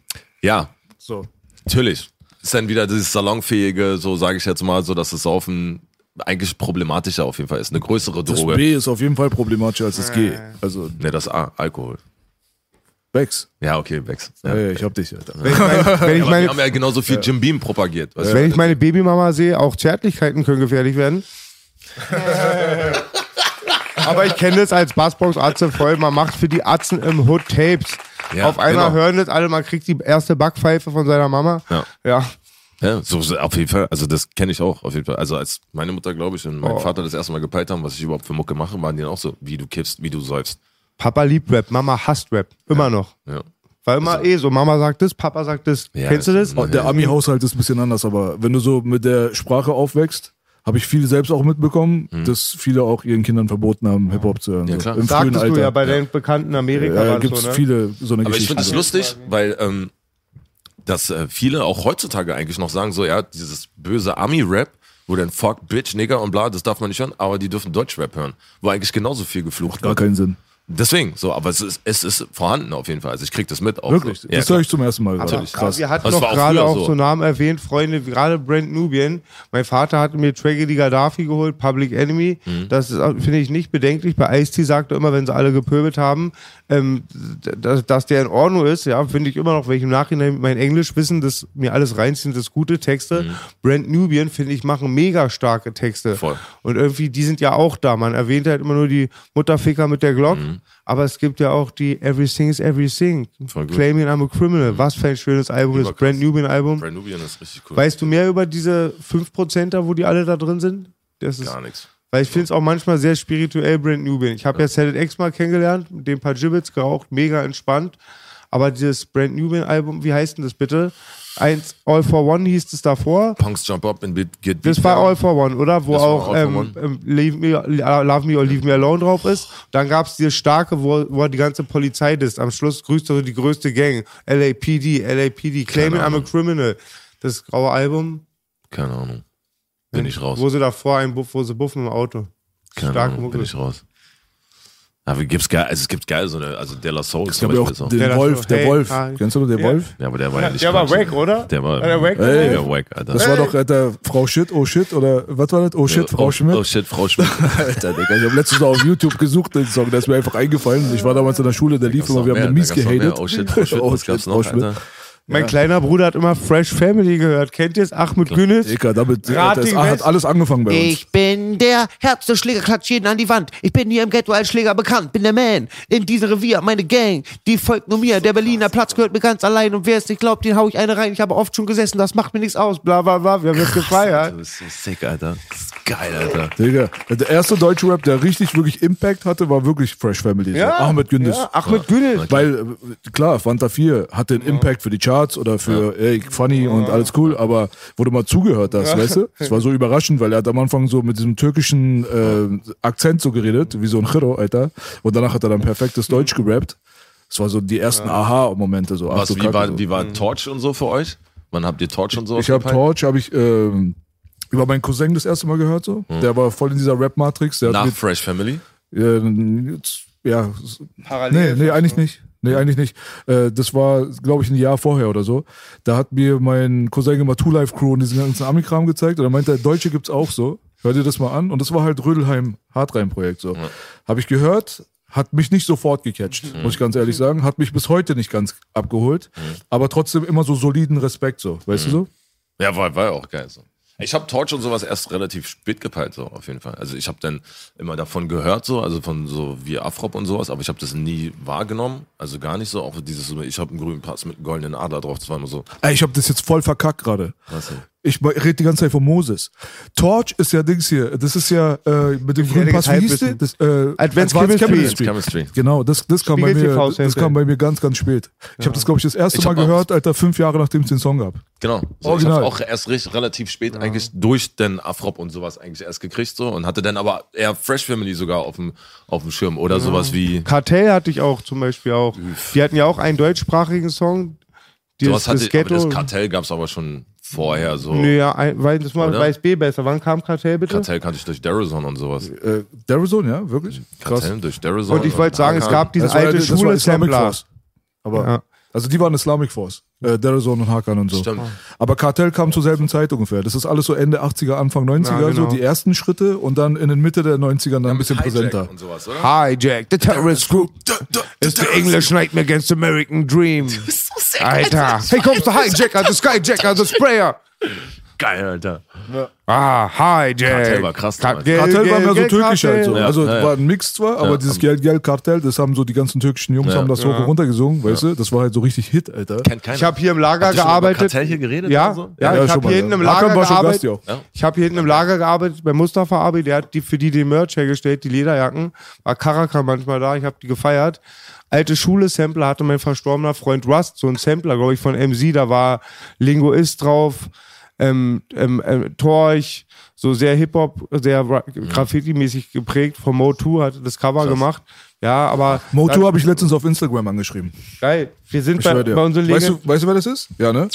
Ja, So. Natürlich. Ist dann wieder dieses salonfähige, so sage ich jetzt mal, so dass das Saufen eigentlich problematischer auf jeden Fall ist. Eine größere Das Droge. B ist auf jeden Fall problematischer als das G. Also, Ne, das A, Alkohol. Bex. Ja, okay, Bex. Ja. Ey, ich hab dich, Alter. Wenn ich, mein, wenn ich Aber wir meine, haben ja genauso viel Jim Beam propagiert. Wenn ich meine Babymama sehe, auch Zärtlichkeiten können gefährlich werden. [laughs] Aber ich kenne das als Bassbox-Atze voll. Man macht für die Atzen im Hood Tapes. Ja, Auf einmal genau. hören das alle, man kriegt die erste Backpfeife von seiner Mama. Ja. ja. Ja, so, auf jeden Fall. Also das kenne ich auch auf jeden Fall. Also als meine Mutter, glaube ich, und mein Oh. Vater das erste Mal gepeilt haben, was ich überhaupt für Mucke mache, waren die dann auch so, wie du kiffst, wie du säufst. Papa liebt Rap, Mama hasst Rap. Immer noch. Ja. War immer eh so. Mama sagt das, Papa sagt das. Ja, Kennst du das? das- Oh, Der Ami-Haushalt ist ein bisschen anders, aber wenn du so mit der Sprache aufwächst, habe ich viele selbst auch mitbekommen, dass viele auch ihren Kindern verboten haben, Hip-Hop zu hören. Mhm. Ja, so. klar. Im frühen Sagtest Alter. du ja bei deinen Bekannten in Amerika. äh, gibt es so, ne? viele so eine Aber ich finde es lustig, weil ähm, dass äh, viele auch heutzutage eigentlich noch sagen, so ja, dieses böse Ami-Rap, wo dann Fuck, Bitch, Nigger und bla, das darf man nicht hören, aber die dürfen Deutsch-Rap hören, wo eigentlich genauso viel geflucht Gar wird. keinen Sinn. Deswegen, so, aber es ist, es ist vorhanden auf jeden Fall. Also ich krieg das mit auch. Wirklich. So. Ja, das klar. höre ich zum ersten Mal. Natürlich. Krass. Wir hatten noch auch gerade früher auch so. Namen erwähnt, Freunde, gerade Brent Nubian. Mein Vater hatte mir Tragedy Gaddafi geholt, Public Enemy. Mhm. Das ist, finde ich, nicht bedenklich. Bei Ice-T sagt er immer, wenn sie alle gepöbelt haben, ähm, dass, dass der in Ordnung ist. Ja, finde ich immer noch, wenn ich im Nachhinein mein Englisch wissen, dass mir alles reinziehen, das gute Texte. Brent Nubian, finde ich, machen mega starke Texte. Mhm. Voll. Und irgendwie, die sind ja auch da. Man erwähnt halt immer nur die Mutterficker mit der Glock. Aber es gibt ja auch die Everything is Everything. Mhm. Claiming I'm a Criminal. Was für ein schönes Album, das Überkrass. Brand Nubian Album. Brand Nubian ist richtig cool. Weißt du mehr über diese 5%er, wo die alle da drin sind? Das ist, Gar nichts. weil ich finde es auch manchmal sehr spirituell, Brand Nubian. Ich habe ja Cellet X mal kennengelernt, mit dem paar Gibbets geraucht, mega entspannt. Aber dieses Brand Nubian Album, wie heißt denn das bitte? Eins, All for One hieß es davor. Punks Jump Up and Get Get Das Beat war. All for One, oder? Wo Das auch ähm, ähm, Leave me, Love Me or Leave Me Alone drauf ist. Dann gab es dieses starke, wo, wo die ganze Polizei ist. Am Schluss grüßt er so die größte Gang. LAPD, LAPD, Claiming I'm a. Criminal. Das graue Album, Keine Ahnung. Bin ich raus. wo sie davor ein Buff, wo sie buffen im Auto. Keine starke Ahnung, Mucke. bin ich raus. Aber gibt's geil, also es gibt geil so eine, also De La Soul Es zum Beispiel auch ist den Der Wolf, der hey, Wolf. ah, Kennst du den. Wolf? Ja, aber der war ja nicht Der war wack, oder? Der war, War der wack, der der wack, Alter. Das war doch, Alter, Frau Shit, oh Shit, oder was war das? Oh Shit, Frau oh, Schmidt. Oh shit, Frau Schmidt. [laughs] Alter, Digga, ich habe letztens noch auf YouTube gesucht, den Song, der ist mir einfach eingefallen. Ich war damals in der Schule, der lief immer, wir haben mehr, den mies gehatet. Oh shit, Frau Schmidt, [laughs] Oh was gab's noch. Alter? Mein kleiner Bruder hat immer Fresh Family gehört. Kennt ihr es? Ahmed Günis? Digga, damit das hat alles angefangen bei uns. Ich bin der Schläger, klatscht jeden an die Wand. Ich bin hier im Ghetto als Schläger bekannt, bin der Man. In diesem Revier, meine Gang, die folgt nur mir. Der Berliner Platz gehört mir ganz allein und wer es nicht glaubt, den hau ich eine rein. Ich habe oft schon gesessen, das macht mir nichts aus. Bla bla bla. Wir haben das gefeiert. Du bist so sick, Alter. Geil, Alter. Digga, der erste deutsche Rap, der richtig, wirklich Impact hatte, war wirklich Fresh Family. so. Ahmed Gündüz. Ja, Ahmed Günis. Weil, äh, klar, Fanta 4 hatte einen Impact für die Charts oder für ey, funny und alles cool, aber wo du mal zugehört hast, weißt du? Es war so überraschend, weil er hat am Anfang so mit diesem türkischen äh, Akzent so geredet, wie so ein Chiro, Alter. Und danach hat er dann perfektes Deutsch gerappt. Es war so die ersten Aha-Momente. So, ach Was, so wie, kacke, war, so. wie war Torch und so für euch? Wann habt ihr Torch und so? Ich habe Torch, habe ich ähm, über meinen Cousin das erste Mal gehört, so. Der war voll in dieser Rap-Matrix. Der hat Nach mit, Fresh Family? äh, ja, Parallel. Nee, nee, eigentlich nicht. Nee, eigentlich nicht. Äh, das war, glaube ich, ein Jahr vorher oder so. Da hat mir mein Cousin immer Two Life Crew und diesen ganzen Ami-Kram gezeigt und er meinte, Deutsche gibt's auch so. Hör dir das mal an. Und das war halt Rödelheim Hartrein-Projekt so. Habe ich gehört, hat mich nicht sofort gecatcht, muss ich ganz ehrlich sagen. Hat mich bis heute nicht ganz abgeholt. Aber trotzdem immer so soliden Respekt so. Weißt du so? Ja, war, war ja auch geil so. Ich habe Torch und sowas erst relativ spät gepeilt, so auf jeden Fall. Also ich habe dann immer davon gehört, so, also von so wie Afrop und sowas, aber ich habe das nie wahrgenommen. Also gar nicht so. Auch dieses, ich habe einen grünen Pass mit einem goldenen Adler drauf, das war immer so. Ey, ich habe das jetzt voll verkackt gerade. Was denn? Ich rede die ganze Zeit von Moses. Torch ist ja Dings hier. Das ist ja äh, mit dem grünen Pass. Wie hieß der? Das, äh, Advanced Advanced Chemistry. Chemistry. Genau, das, das, kam bei mir, das kam bei mir ganz, ganz spät. Ich habe das, glaube ich, das erste Ich Mal gehört, Alter, fünf Jahre nachdem es den Song gab. Genau. So, Original. Ich habe auch erst recht, relativ spät eigentlich durch den Afrop und sowas eigentlich erst gekriegt so und hatte dann aber eher Fresh Family sogar auf dem auf dem Schirm oder sowas wie Kartell hatte ich auch zum Beispiel auch. Die hatten ja auch einen deutschsprachigen Song. Dieses, sowas hatte das ich, aber Ghetto. das Kartell gab's aber schon vorher so. Nee, ja, ein, weil das mal Oder? weiß B besser. Wann kam Kartell bitte? Kartell kannte ich durch Darazon und sowas. Äh, Darazone, ja, wirklich? Krass. Kartell durch Darazon. Und ich wollte sagen, es gab diese war, alte war Schule Islamic Sampler. Force. Aber, Ja. also die waren Islamic Force. Äh, Derazon und Hakan und so. Stimmt. Aber Kartell kam zur selben Zeit ungefähr. Das ist alles so Ende 80er, Anfang 90er, Ja, genau. so die ersten Schritte und dann in den Mitte der 90er dann ein bisschen Hijack präsenter. Und sowas, oder? Hijack, the terrorist group. It's the English nightmare against American dream. Alter. Hey, kommst du Hijacker, the Skyjacker, the Sprayer. Geil, Alter. Ah, Hijack. Kartell war krass damals. Gel- Kartell war mehr so türkisch halt so. Kartell. Ja, also ja, ja. war ein Mix zwar, aber Ja, dieses Geld Geld Kartell, das haben so die ganzen türkischen Jungs Ja. haben das hoch und runter gesungen, weißt du? Das war halt so richtig Hit, Alter. Kennt keiner. Ich habe hier im Lager Habt ihr schon über gearbeitet. Kartell hier geredet Ja, oder so? ja, Ja, ich habe hier hinten ja. im Lager war schon Gast gearbeitet. Ja. Ich habe hier hinten im Lager gearbeitet bei Mustafa Abi, der hat die für die den Merch hergestellt, die Lederjacken. War Karaka manchmal da, ich habe die gefeiert. Alte Schule-Sampler hatte mein verstorbener Freund Rust, so ein Sampler, glaube ich, von MC, da war Lingoist drauf, ähm, ähm, ähm, Torch, so sehr Hip-Hop, sehr Ra- Graffiti-mäßig geprägt. Von Mo2 hatte das Cover gemacht. Ja, aber Motu habe ich letztens auf Instagram angeschrieben. geil. Wir sind Ich bei, bei unseren weißt, du, weißt du, wer das ist? Ja, ne?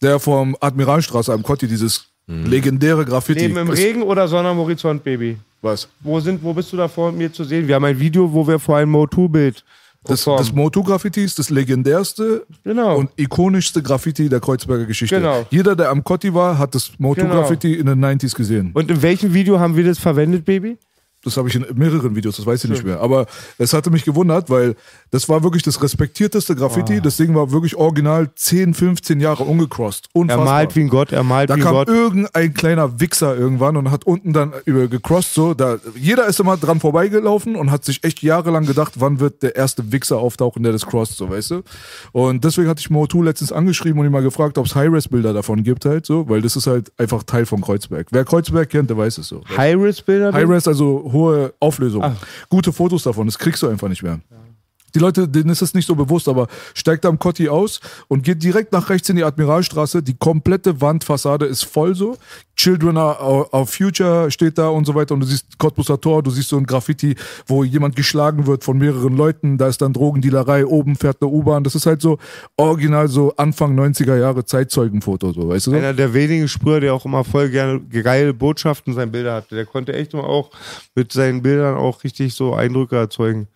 Der vom Admiralstraße am Kotti, dieses legendäre Graffiti. Leben im Regen oder Sonne am Horizont, Baby? Was? Wo sind, wo bist du da vor mir zu sehen? Wir haben ein Video, wo wir vor einem Mo2-Bild Das, das Motu-Graffiti ist das legendärste Genau. und ikonischste Graffiti der Kreuzberger Geschichte. Genau. Jeder, der am Kotti war, hat das Motu-Graffiti in den 90s gesehen. Und in welchem Video haben wir das verwendet, Baby? Das habe ich in mehreren Videos, das weiß ich nicht mehr. Aber es hatte mich gewundert, weil das war wirklich das respektierteste Graffiti. Ah. Das Ding war wirklich original 10, 15 Jahre ungecrossed. Er Unfassbar. malt wie ein Gott, er malt Da wie ein kam Gott. irgendein kleiner Wichser irgendwann und hat unten dann über gecrossed so. Da, jeder ist immer dran vorbeigelaufen und hat sich echt jahrelang gedacht, wann wird der erste Wichser auftauchen, der das crossed, so weißt du. Und deswegen hatte ich Motu letztens angeschrieben und ihn mal gefragt, ob es High-Res-Bilder davon gibt halt so, weil das ist halt einfach Teil von Kreuzberg. Wer Kreuzberg kennt, der weiß es so. High-Risk-Bilder? High-Res, also hohe Auflösung. Gute Fotos davon, das kriegst du einfach nicht mehr. Die Leute, denen ist es nicht so bewusst, aber steigt am Kotti aus und geht direkt nach rechts in die Admiralstraße. Die komplette Wandfassade ist voll so. Children of Future steht da und so weiter. Und du siehst Cottbuser Tor, du siehst so ein Graffiti, wo jemand geschlagen wird von mehreren Leuten. Da ist dann Drogendealerei, oben fährt eine U-Bahn. Das ist halt so original so Anfang 90er Jahre Zeitzeugenfoto, so, weißt du? So? Einer der wenigen Sprüher, der auch immer voll gerne geile Botschaften in seinen Bildern hatte. Der konnte echt immer auch mit seinen Bildern auch richtig so Eindrücke erzeugen.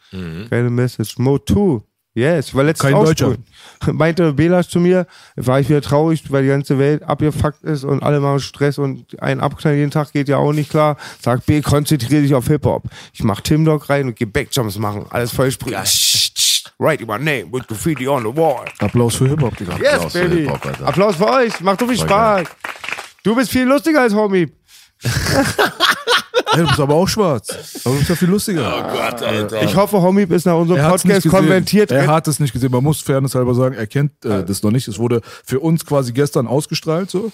Geile Message. Mo2. Yes, ich war letztens Kein ausspulen. [laughs] Meinte Belas zu mir, war ich wieder traurig, weil die ganze Welt abgefuckt ist und alle machen Stress und ein Abknall jeden Tag geht ja auch nicht klar. Sag B, konzentriere dich auf Hip-Hop. Ich mach Tim Dog rein und geh Backjumps machen. Alles voll sprühen. Write my name with graffiti on the wall. Applaus für Hip-Hop, Digga. Yes, Applaus für Baby. Hip-Hop, Alter. Applaus für euch. Macht so viel Spaß. Du bist viel lustiger als Homie. [laughs] Ey, du bist aber auch schwarz. Aber du bist ja viel lustiger. Gott, Alter. Ich hoffe, Homie ist nach unserem Er nicht Podcast konvertiert. Er hat es nicht gesehen. Man muss Fairness halber sagen, er kennt äh, das noch nicht. Es wurde für uns quasi gestern ausgestrahlt so.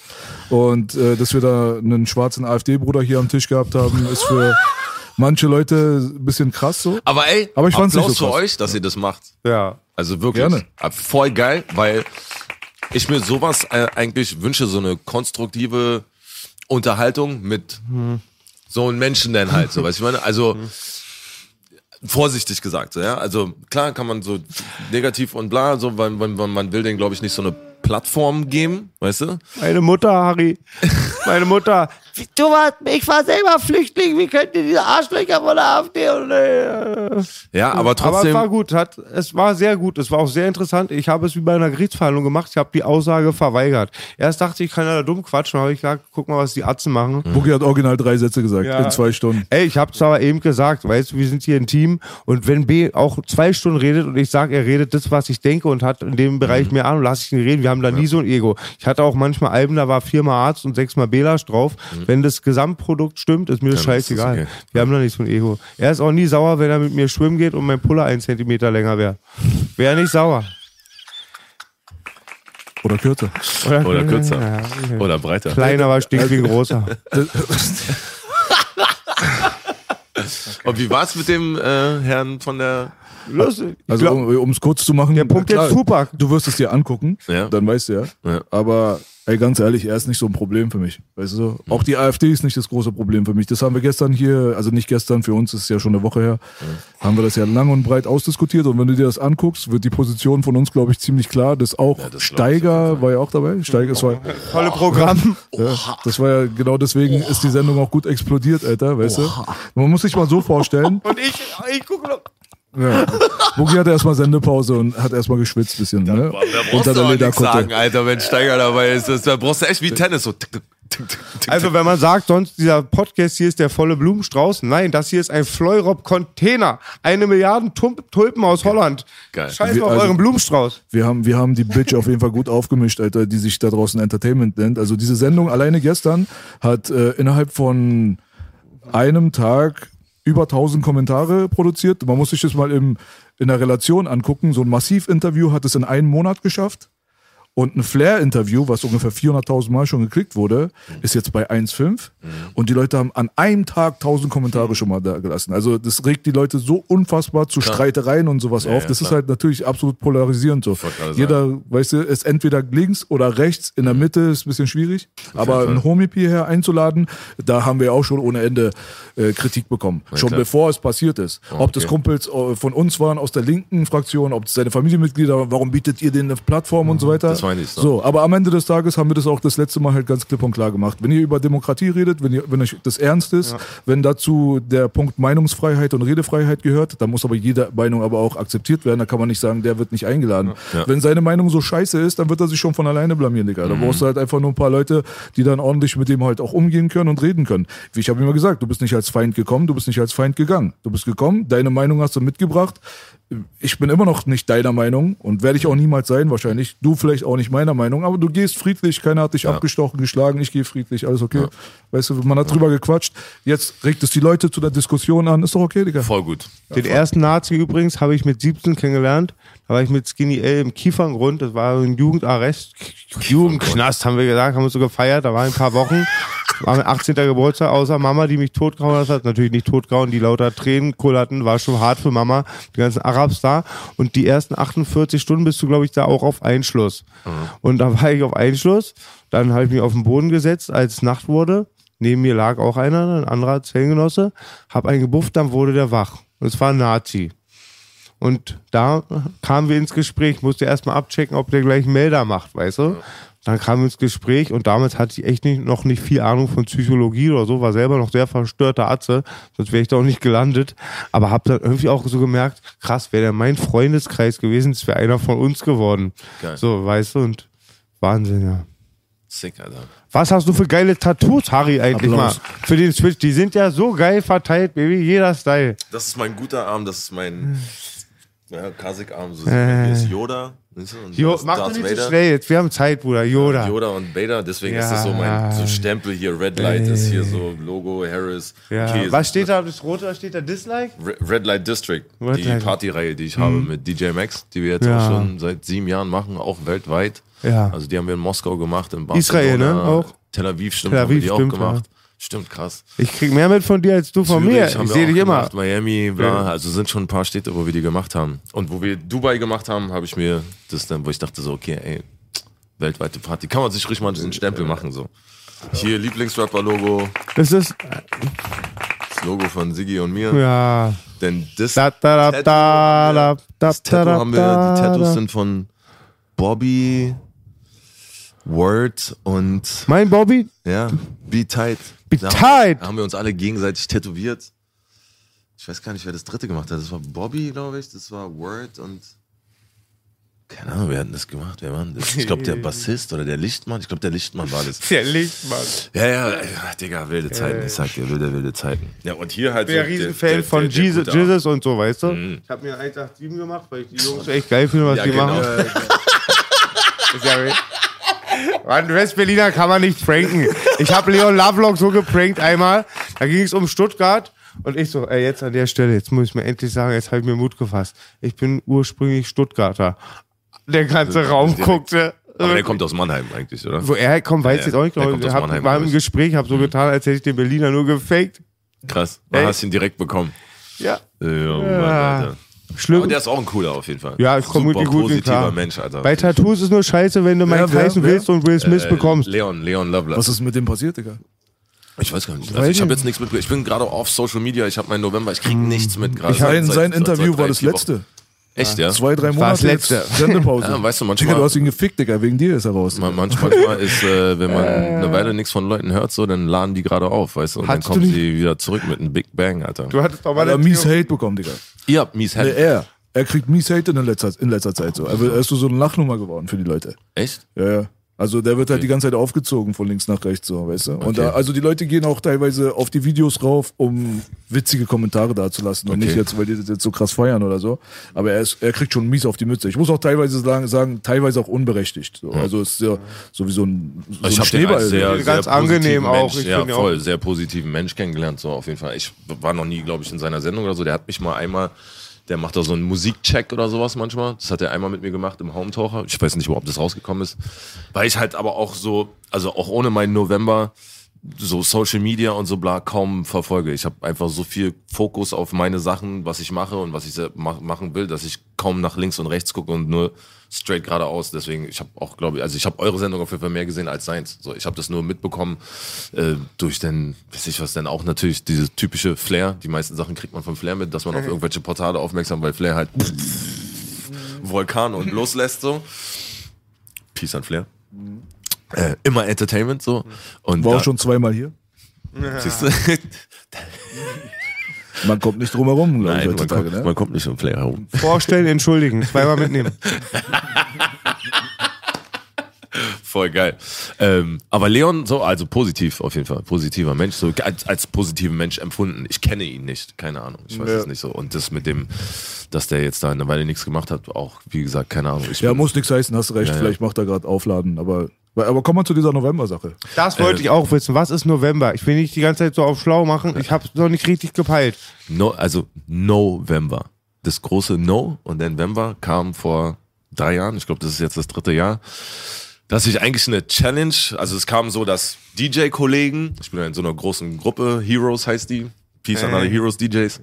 Und äh, dass wir da einen schwarzen AfD-Bruder hier am Tisch gehabt haben, ist für manche Leute ein bisschen krass so. Aber ey, Aber ich fand's nicht Applaus so für krass. euch, dass ihr das macht. ja. Also wirklich. Gerne. Äh, Voll geil, weil ich mir sowas äh, eigentlich wünsche, so eine konstruktive Unterhaltung mit so einem Menschen dann halt, so, weißt du, ich meine, also [laughs] vorsichtig gesagt, so, ja, also klar kann man so negativ und bla, so, weil, weil, man will denen, glaube ich, nicht so eine Plattform geben, weißt du? Meine Mutter, Harry. [laughs] Meine Mutter. Du warst, ich war selber Flüchtling. Wie könnt ihr diese Arschlöcher von der AfD? Und, äh, Ja, aber aber trotzdem. es war gut. Hat, es war sehr gut. Es war auch sehr interessant. Ich habe es wie bei einer Gerichtsverhandlung gemacht. Ich habe die Aussage verweigert. Erst dachte ich, ich kann ja da dumm quatschen. Habe ich gesagt, guck mal, was die Atzen machen. Boogie hat original drei Sätze gesagt Ja. in zwei Stunden. Ey, ich hab's aber eben gesagt, weißt du, wir sind hier ein Team und wenn B auch zwei Stunden redet und ich sage, er redet das, was ich denke und hat in dem Bereich mehr Ahnung, lass ich ihn reden. Wir haben da nie so ein Ego. Ich hatte auch manchmal Alben, da war viermal Arzt und sechsmal Belasch drauf. Wenn das Gesamtprodukt stimmt, ist mir das scheißegal. okay. Wir haben da nicht so ein Ego. Er ist auch nie sauer, wenn er mit mir schwimmen geht und mein Puller ein Zentimeter länger wäre. Wäre nicht sauer. Oder kürzer. Oder kürzer. Ja, Oder breiter. Kleiner, aber stinkt wie ein großer. [laughs] Und wie war's mit dem äh, Herrn von der. Lustig. Ich Also glaub- um es kurz zu machen. Der Punkt klar, jetzt Tupac. Du wirst es dir angucken, Ja. dann weißt du ja. Ja. Aber ey, ganz ehrlich, er ist nicht so ein Problem für mich. Weißt du? so? Auch die AfD ist nicht das große Problem für mich. Das haben wir gestern hier, also nicht gestern, für uns ist es ja schon eine Woche her, haben wir das ja lang und breit ausdiskutiert. Und wenn du dir das anguckst, wird die Position von uns, glaube ich, ziemlich klar. Das auch das Steiger war ja auch dabei. Steiger, es war, Tolle Programm. ja, das war ja genau deswegen ist die Sendung auch gut explodiert, Alter, weißt du? Man muss sich mal so vorstellen. Und ich, ich gucke noch. Ja. Boogie hatte erstmal Sendepause und hat erstmal geschwitzt bisschen, ne? Wer brauchst Unter du der auch nichts sagen. Alter, wenn Steiger dabei ist. Das, da brauchst du echt wie Tennis. So. Also wenn man sagt, sonst dieser Podcast hier ist der volle Blumenstrauß. Nein, das hier ist ein Fleurop-Container. Eine Milliarden Tum- Tulpen aus Holland. Geil. Scheiß Wir- auf also- euren Blumenstrauß. Wir haben, wir haben die Bitch auf jeden Fall gut aufgemischt, Alter, die sich da draußen Entertainment nennt. Also diese Sendung alleine gestern hat äh, innerhalb von einem Tag über 1000 Kommentare produziert. Man muss sich das mal im, in der Relation angucken. So ein Massiv-Interview hat es in einem Monat geschafft. Und ein Flair-Interview, was ungefähr 400.000 Mal schon geklickt wurde, ist jetzt bei 1,5. Und die Leute haben an einem Tag 1000 Kommentare schon mal da gelassen. Also das regt die Leute so unfassbar zu Streitereien und sowas auf. ja, Das ist klar. halt natürlich absolut polarisierend so. Jeder, weißt du, ist entweder links oder rechts, in der Mitte ist ein bisschen schwierig. Aber Fall. einen Homie hierher einzuladen, da haben wir auch schon ohne Ende äh, Kritik bekommen. schon klar. bevor es passiert ist. Ob das okay. Kumpels äh, von uns waren, aus der linken Fraktion, ob es seine Familienmitglieder waren, warum bietet ihr denen eine Plattform und so weiter. Das meine ich so. So, aber am Ende des Tages haben wir das auch das letzte Mal halt ganz klipp und klar gemacht. Wenn ihr über Demokratie redet, wenn, ihr, wenn euch das ernst ist, wenn dazu der Punkt Meinungsfreiheit und Redefreiheit gehört, dann muss aber jede Meinung aber auch akzeptiert werden. Da kann man nicht sagen, der wird nicht eingeladen. Ja. Wenn seine Meinung so scheiße ist, dann wird er sich schon von alleine blamieren, Digga. Da brauchst du halt einfach nur ein paar Leute, die dann ordentlich mit dem halt auch umgehen können und reden können. Wie ich habe immer gesagt, du bist nicht als Feind gekommen, du bist nicht als Feind gegangen. Du bist gekommen, deine Meinung hast du mitgebracht. Ich bin immer noch nicht deiner Meinung und werde ich auch niemals sein, wahrscheinlich. Du vielleicht auch nicht meiner Meinung, aber du gehst friedlich, keiner hat dich abgestochen, geschlagen, ich gehe friedlich, alles okay. Weißt du, man hat drüber gequatscht, jetzt regt es die Leute zu der Diskussion an, ist doch okay, Digga. Voll gut. Den ersten Nazi übrigens habe ich mit 17 kennengelernt. Da war ich mit Skinny L im Kieferngrund. Das war ein Jugendarrest. Jugendknast, haben wir gesagt, haben wir so gefeiert. Da war ein paar Wochen. War mein 18. Geburtstag, außer Mama, die mich totgehauen hat. Natürlich nicht totgehauen, die lauter Tränen kullerten. War schon hart für Mama. Die ganzen Arabs da. Und die ersten 48 Stunden bist du, glaube ich, da auch auf Einschluss. Und da war ich auf Einschluss. Dann habe ich mich auf den Boden gesetzt, als Nacht wurde. Neben mir lag auch einer, ein anderer Zellengenosse. Hab einen gebufft, dann wurde der wach. Und es war ein Nazi. Und da kamen wir ins Gespräch, musste erstmal abchecken, ob der gleich einen Melder macht, weißt du? Dann kamen wir ins Gespräch und damals hatte ich echt nicht, noch nicht viel Ahnung von Psychologie oder so, war selber noch sehr verstörter Atze, sonst wäre ich da auch nicht gelandet. Aber hab dann irgendwie auch so gemerkt, krass, wäre der mein Freundeskreis gewesen, das wäre einer von uns geworden. Geil. So, weißt du, und Wahnsinn, ja. Sick, Alter. Was hast du für geile Tattoos, Harry, eigentlich Applaus. mal? Für den Switch. Die sind ja so geil verteilt, Baby. Jeder Style. Das ist mein guter Arm, das ist mein ja, Kasik-Arm. So Äh. Hier ist Yoda. Weißt du, Jo, mach doch nicht so Vader. schnell jetzt. Wir haben Zeit, Bruder. Yoda. Yoda und Vader, deswegen Ja. ist das so mein so Stempel hier. Red Light ist hier so Logo, Harris. Ja. Okay, Was steht da? Das rote, was steht da? Dislike? Re- Red Light District, Red die. Partyreihe, die ich habe mit DJ Max, die wir jetzt Ja. auch schon seit sieben Jahren machen, auch weltweit. Ja. Also die haben wir in Moskau gemacht, in Barcelona. Israel, ne? Auch? Tel Aviv, stimmt, Tel haben wir Aviv, die stimmt, auch gemacht. Stimmt, krass. Ich krieg mehr mit von dir als du von mir. Zürich haben Ich sehe dich immer. gemacht, Miami, bla. Also sind schon ein paar Städte, wo wir die gemacht haben. Und wo wir Dubai gemacht haben, habe ich mir das dann, wo ich dachte so, okay, ey, weltweite Party. Kann man sich ruhig mal diesen Stempel machen, so. Hier Lieblingsrapper-Logo, Das ist, das Logo von Siggi und mir. ja. Denn das Da, da, da, da, da, da, Das Tattoo da, haben wir, die Tattoos sind von Bobby, Word und Mein Bobby? ja, Be Tight. Be Da Tight. Haben, haben wir uns alle gegenseitig tätowiert. Ich weiß gar nicht, wer das dritte gemacht hat. Das war Bobby, glaube ich. Das war Word und keine Ahnung, wer hat denn das gemacht? Wer war denn das? Ich glaube, der [laughs] Bassist oder der Lichtmann. Ich glaube, der Lichtmann war das. Der Lichtmann. Ja, ja, ja, Digga, wilde Zeiten. Ich sag dir, wilde, wilde Zeiten. Ja, und hier halt Ich bin ja so der- Riesenfan der- von der- der Jesus. Jesus und so, weißt du? Mhm. Ich habe mir 187 gemacht, weil ich die Jungs [laughs] echt geil finde, was Ja, die genau. machen. [laughs] Ist ja. Mann, Westberliner kann man nicht pranken. Ich habe Leon Lovelock so geprankt einmal. Da ging es um Stuttgart. Und ich so, ey, jetzt an der Stelle, jetzt muss ich mir endlich sagen, jetzt habe ich mir Mut gefasst. Ich bin ursprünglich Stuttgarter. Der ganze Raum direkt. guckte. Aber der kommt aus Mannheim eigentlich, oder? Wo er kommt, weiß Ja, jetzt auch nicht. genau. aus Hab, war im ich. Gespräch, habe so getan, als hätte ich den Berliner nur gefaked. Krass. Du hast ihn direkt bekommen. Ja. Ja, Mann, Alter. Schlimm. Aber der ist auch ein cooler auf jeden Fall. Ja, ich komme mit gut positiver klar. Mensch, Alter. Bei Tattoos ist nur scheiße, wenn du Mike wer, Tyson wer? willst und Will Smith Äh, bekommst. Leon, Leon Lovelock. Was ist mit dem passiert, Digga? Ich weiß gar nicht. Also ich habe jetzt nichts mit. Ich bin gerade auf Social Media. Ich habe meinen November. Ich kriege nichts mit gerade. Sein, Seit- sein seit- Interview seit war das letzte. Wochen. Echt, ja? Zwei, drei war Monate das letzte. Sendepause. [laughs] Ja, weißt du, manchmal- Digga, du hast ihn gefickt, Digga. Wegen dir ist er raus. Man- manch- Manchmal [laughs] ist, äh, wenn man eine Weile nichts von Leuten hört, so, dann laden die gerade auf, weißt du, und Hattest dann kommen sie wieder zurück mit einem Big Bang, Alter. Du hattest doch mal mies Hate bekommen, Digga. Ihr habt mies Nee, er. Er kriegt mies Hate in letzter, in letzter Zeit so. Er, wird- er ist so, so eine Lachnummer geworden für die Leute. Echt? Ja, ja. Also der wird halt die ganze Zeit aufgezogen von links nach rechts, so, weißt du? Und da, also die Leute gehen auch teilweise auf die Videos rauf, um witzige Kommentare dazulassen und Okay. nicht jetzt, weil die das jetzt so krass feiern oder so. Aber er, ist, er kriegt schon mies auf die Mütze. Ich muss auch teilweise sagen, sagen teilweise auch unberechtigt. So. Also es ist ja sowieso ein, so Ich ein als sehr, sehr Ganz angenehm auch. Mensch, Ich ja, voll, auch- sehr positiven Mensch kennengelernt, so auf jeden Fall. Ich war noch nie, glaube ich, in seiner Sendung oder so. Der hat mich mal einmal, der macht da so einen Musikcheck oder sowas manchmal. Das hat er einmal mit mir gemacht im Home-Taucher. Ich weiß nicht, ob das rausgekommen ist. Weil ich halt aber auch so, also auch ohne meinen November, so Social Media und so bla kaum verfolge. Ich habe einfach so viel Fokus auf meine Sachen, was ich mache und was ich mach, machen will, dass ich kaum nach links und rechts gucke und nur straight geradeaus. Deswegen, ich habe auch, glaube ich, also ich habe eure Sendung auf jeden Fall mehr gesehen als seins. So, ich habe das nur mitbekommen äh, durch den, weiß ich was denn auch natürlich diese typische Flair. Die meisten Sachen kriegt man von Flair mit, dass man auf irgendwelche Portale aufmerksam, weil Flair halt Vulkan und loslässt so. Peace an Flair. Äh, immer Entertainment so. Und War da- auch schon zweimal hier. [laughs] Siehst du? [laughs] Man kommt nicht drum herum, glaube ich, Nein, man heutzutage. kommt, ne? man kommt nicht um Flair herum. Vorstellen, entschuldigen. Zweimal mitnehmen. [laughs] Voll geil. Ähm, aber Leon, so, also positiv auf jeden Fall. Positiver Mensch, so als, als positiven Mensch empfunden. Ich kenne ihn nicht, keine Ahnung. Ich weiß Ja. es nicht so. Und das mit dem, dass der jetzt da eine Weile nichts gemacht hat, auch, wie gesagt, keine Ahnung. Ich Ja, muss nichts heißen, hast recht. Ja, ja. Vielleicht macht er gerade Aufladen. Aber, aber kommen wir zu dieser November-Sache. Das wollte Äh, ich auch wissen. Was ist November? Ich will nicht die ganze Zeit so auf schlau machen. Ich habe noch nicht richtig gepeilt. No, also November. Das große No und dann November kam vor drei Jahren, ich glaube, das ist jetzt das dritte Jahr, dass ich eigentlich eine Challenge, also es kam so, dass DJ-Kollegen, ich bin ja in so einer großen Gruppe, Heroes heißt die, Peace an alle Heroes DJs,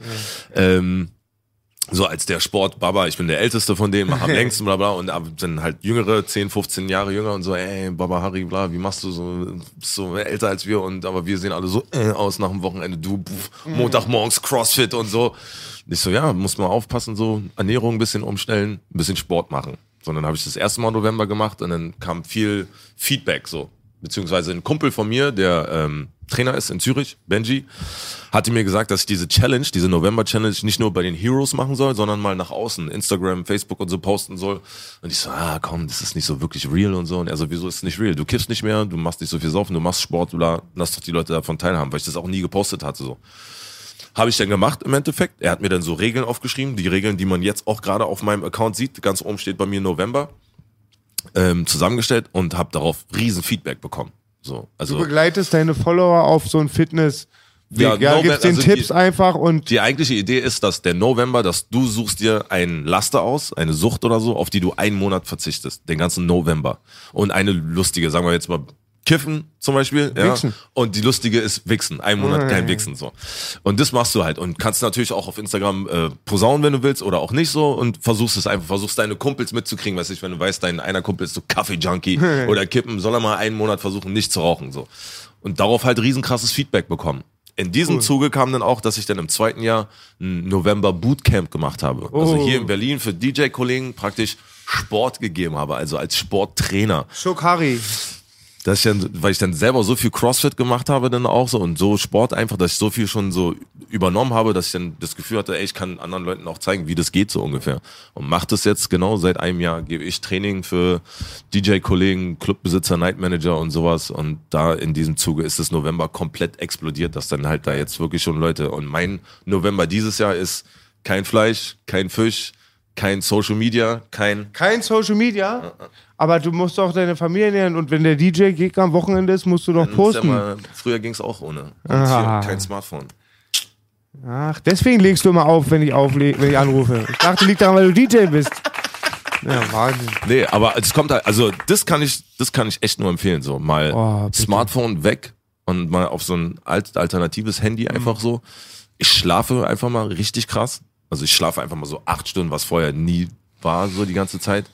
ähm, so als der Sport Baba, ich bin der älteste von denen, mach am [laughs] längsten, bla bla, und dann halt jüngere, 10, 15 Jahre jünger und so, ey, Baba Harry, bla, wie machst du so, bist so älter als wir und aber wir sehen alle so äh, aus nach dem Wochenende, du, puff, Montagmorgens Crossfit und so. Ich so, ja, muss man aufpassen, so Ernährung ein bisschen umstellen, ein bisschen Sport machen. So, dann habe ich das erste Mal November gemacht und dann kam viel Feedback so. Beziehungsweise ein Kumpel von mir, der ähm, Trainer ist in Zürich, Benji, hatte mir gesagt, dass ich diese Challenge, diese November-Challenge nicht nur bei den Heroes machen soll, sondern mal nach außen, Instagram, Facebook und so posten soll. Und ich so, ah komm, das ist nicht so wirklich real und so. Und er so, wieso ist es nicht real? Du kiffst nicht mehr, du machst nicht so viel saufen, du machst Sport, bla, lass doch die Leute davon teilhaben, weil ich das auch nie gepostet hatte so. Habe ich dann gemacht im Endeffekt. Er hat mir dann so Regeln aufgeschrieben, die Regeln, die man jetzt auch gerade auf meinem Account sieht. Ganz oben steht bei mir November. Ähm, zusammengestellt und habe darauf riesen Feedback bekommen. So, Du also begleitest deine Follower auf so ein Fitness. Ja, Ja, November- gibst den also Tipps die- einfach und die eigentliche Idee ist, dass der November, dass du suchst dir ein Laster aus, eine Sucht oder so, auf die du einen Monat verzichtest, den ganzen November. Und eine lustige, sagen wir jetzt mal, Kiffen zum Beispiel. Ja? Und die lustige ist Wichsen. Ein Monat kein Wichsen. so. Und das machst du halt. Und kannst natürlich auch auf Instagram äh, posaunen, wenn du willst, oder auch nicht so. Und versuchst es einfach, versuchst deine Kumpels mitzukriegen. Weiß ich, wenn du weißt, dein einer Kumpel ist so Kaffee-Junkie [laughs] oder Kippen, soll er mal einen Monat versuchen, nicht zu rauchen. so. Und darauf halt riesenkrasses Feedback bekommen. In diesem Zuge kam dann auch, dass ich dann im zweiten Jahr ein November Bootcamp gemacht habe. Also Oh. hier in Berlin für DJ-Kollegen praktisch Sport gegeben habe, also als Sporttrainer. Harry. Dass ich dann, weil ich dann selber so viel CrossFit gemacht habe, dann auch so und so Sport einfach, dass ich so viel schon so übernommen habe, dass ich dann das Gefühl hatte, ey, ich kann anderen Leuten auch zeigen, wie das geht so ungefähr. Und mache das jetzt genau seit einem Jahr, gebe ich Training für DJ-Kollegen, Clubbesitzer, Nightmanager und sowas. Und da in diesem Zuge ist das November komplett explodiert, dass dann halt da jetzt wirklich schon Leute. Und mein November dieses Jahr ist kein Fleisch, kein Fisch, kein Social Media, kein Kein Social Media, aber du musst auch deine Familie ernähren und wenn der DJ-Gig am Wochenende ist, musst du doch ja posten. mal, früher ging's auch ohne. Und Ah. kein Smartphone. Ach, deswegen legst du immer auf, wenn ich aufle wenn ich anrufe. Ich dachte, liegt daran, weil du DJ bist. Ja, Wahnsinn. Nee, aber es kommt halt, also das kann ich, das kann ich echt nur empfehlen, so mal Oh, bitte. Smartphone weg und mal auf so ein alt, alternatives Handy einfach so. Ich schlafe einfach mal richtig krass. Also ich schlafe einfach mal so acht Stunden, was vorher nie war, so die ganze Zeit.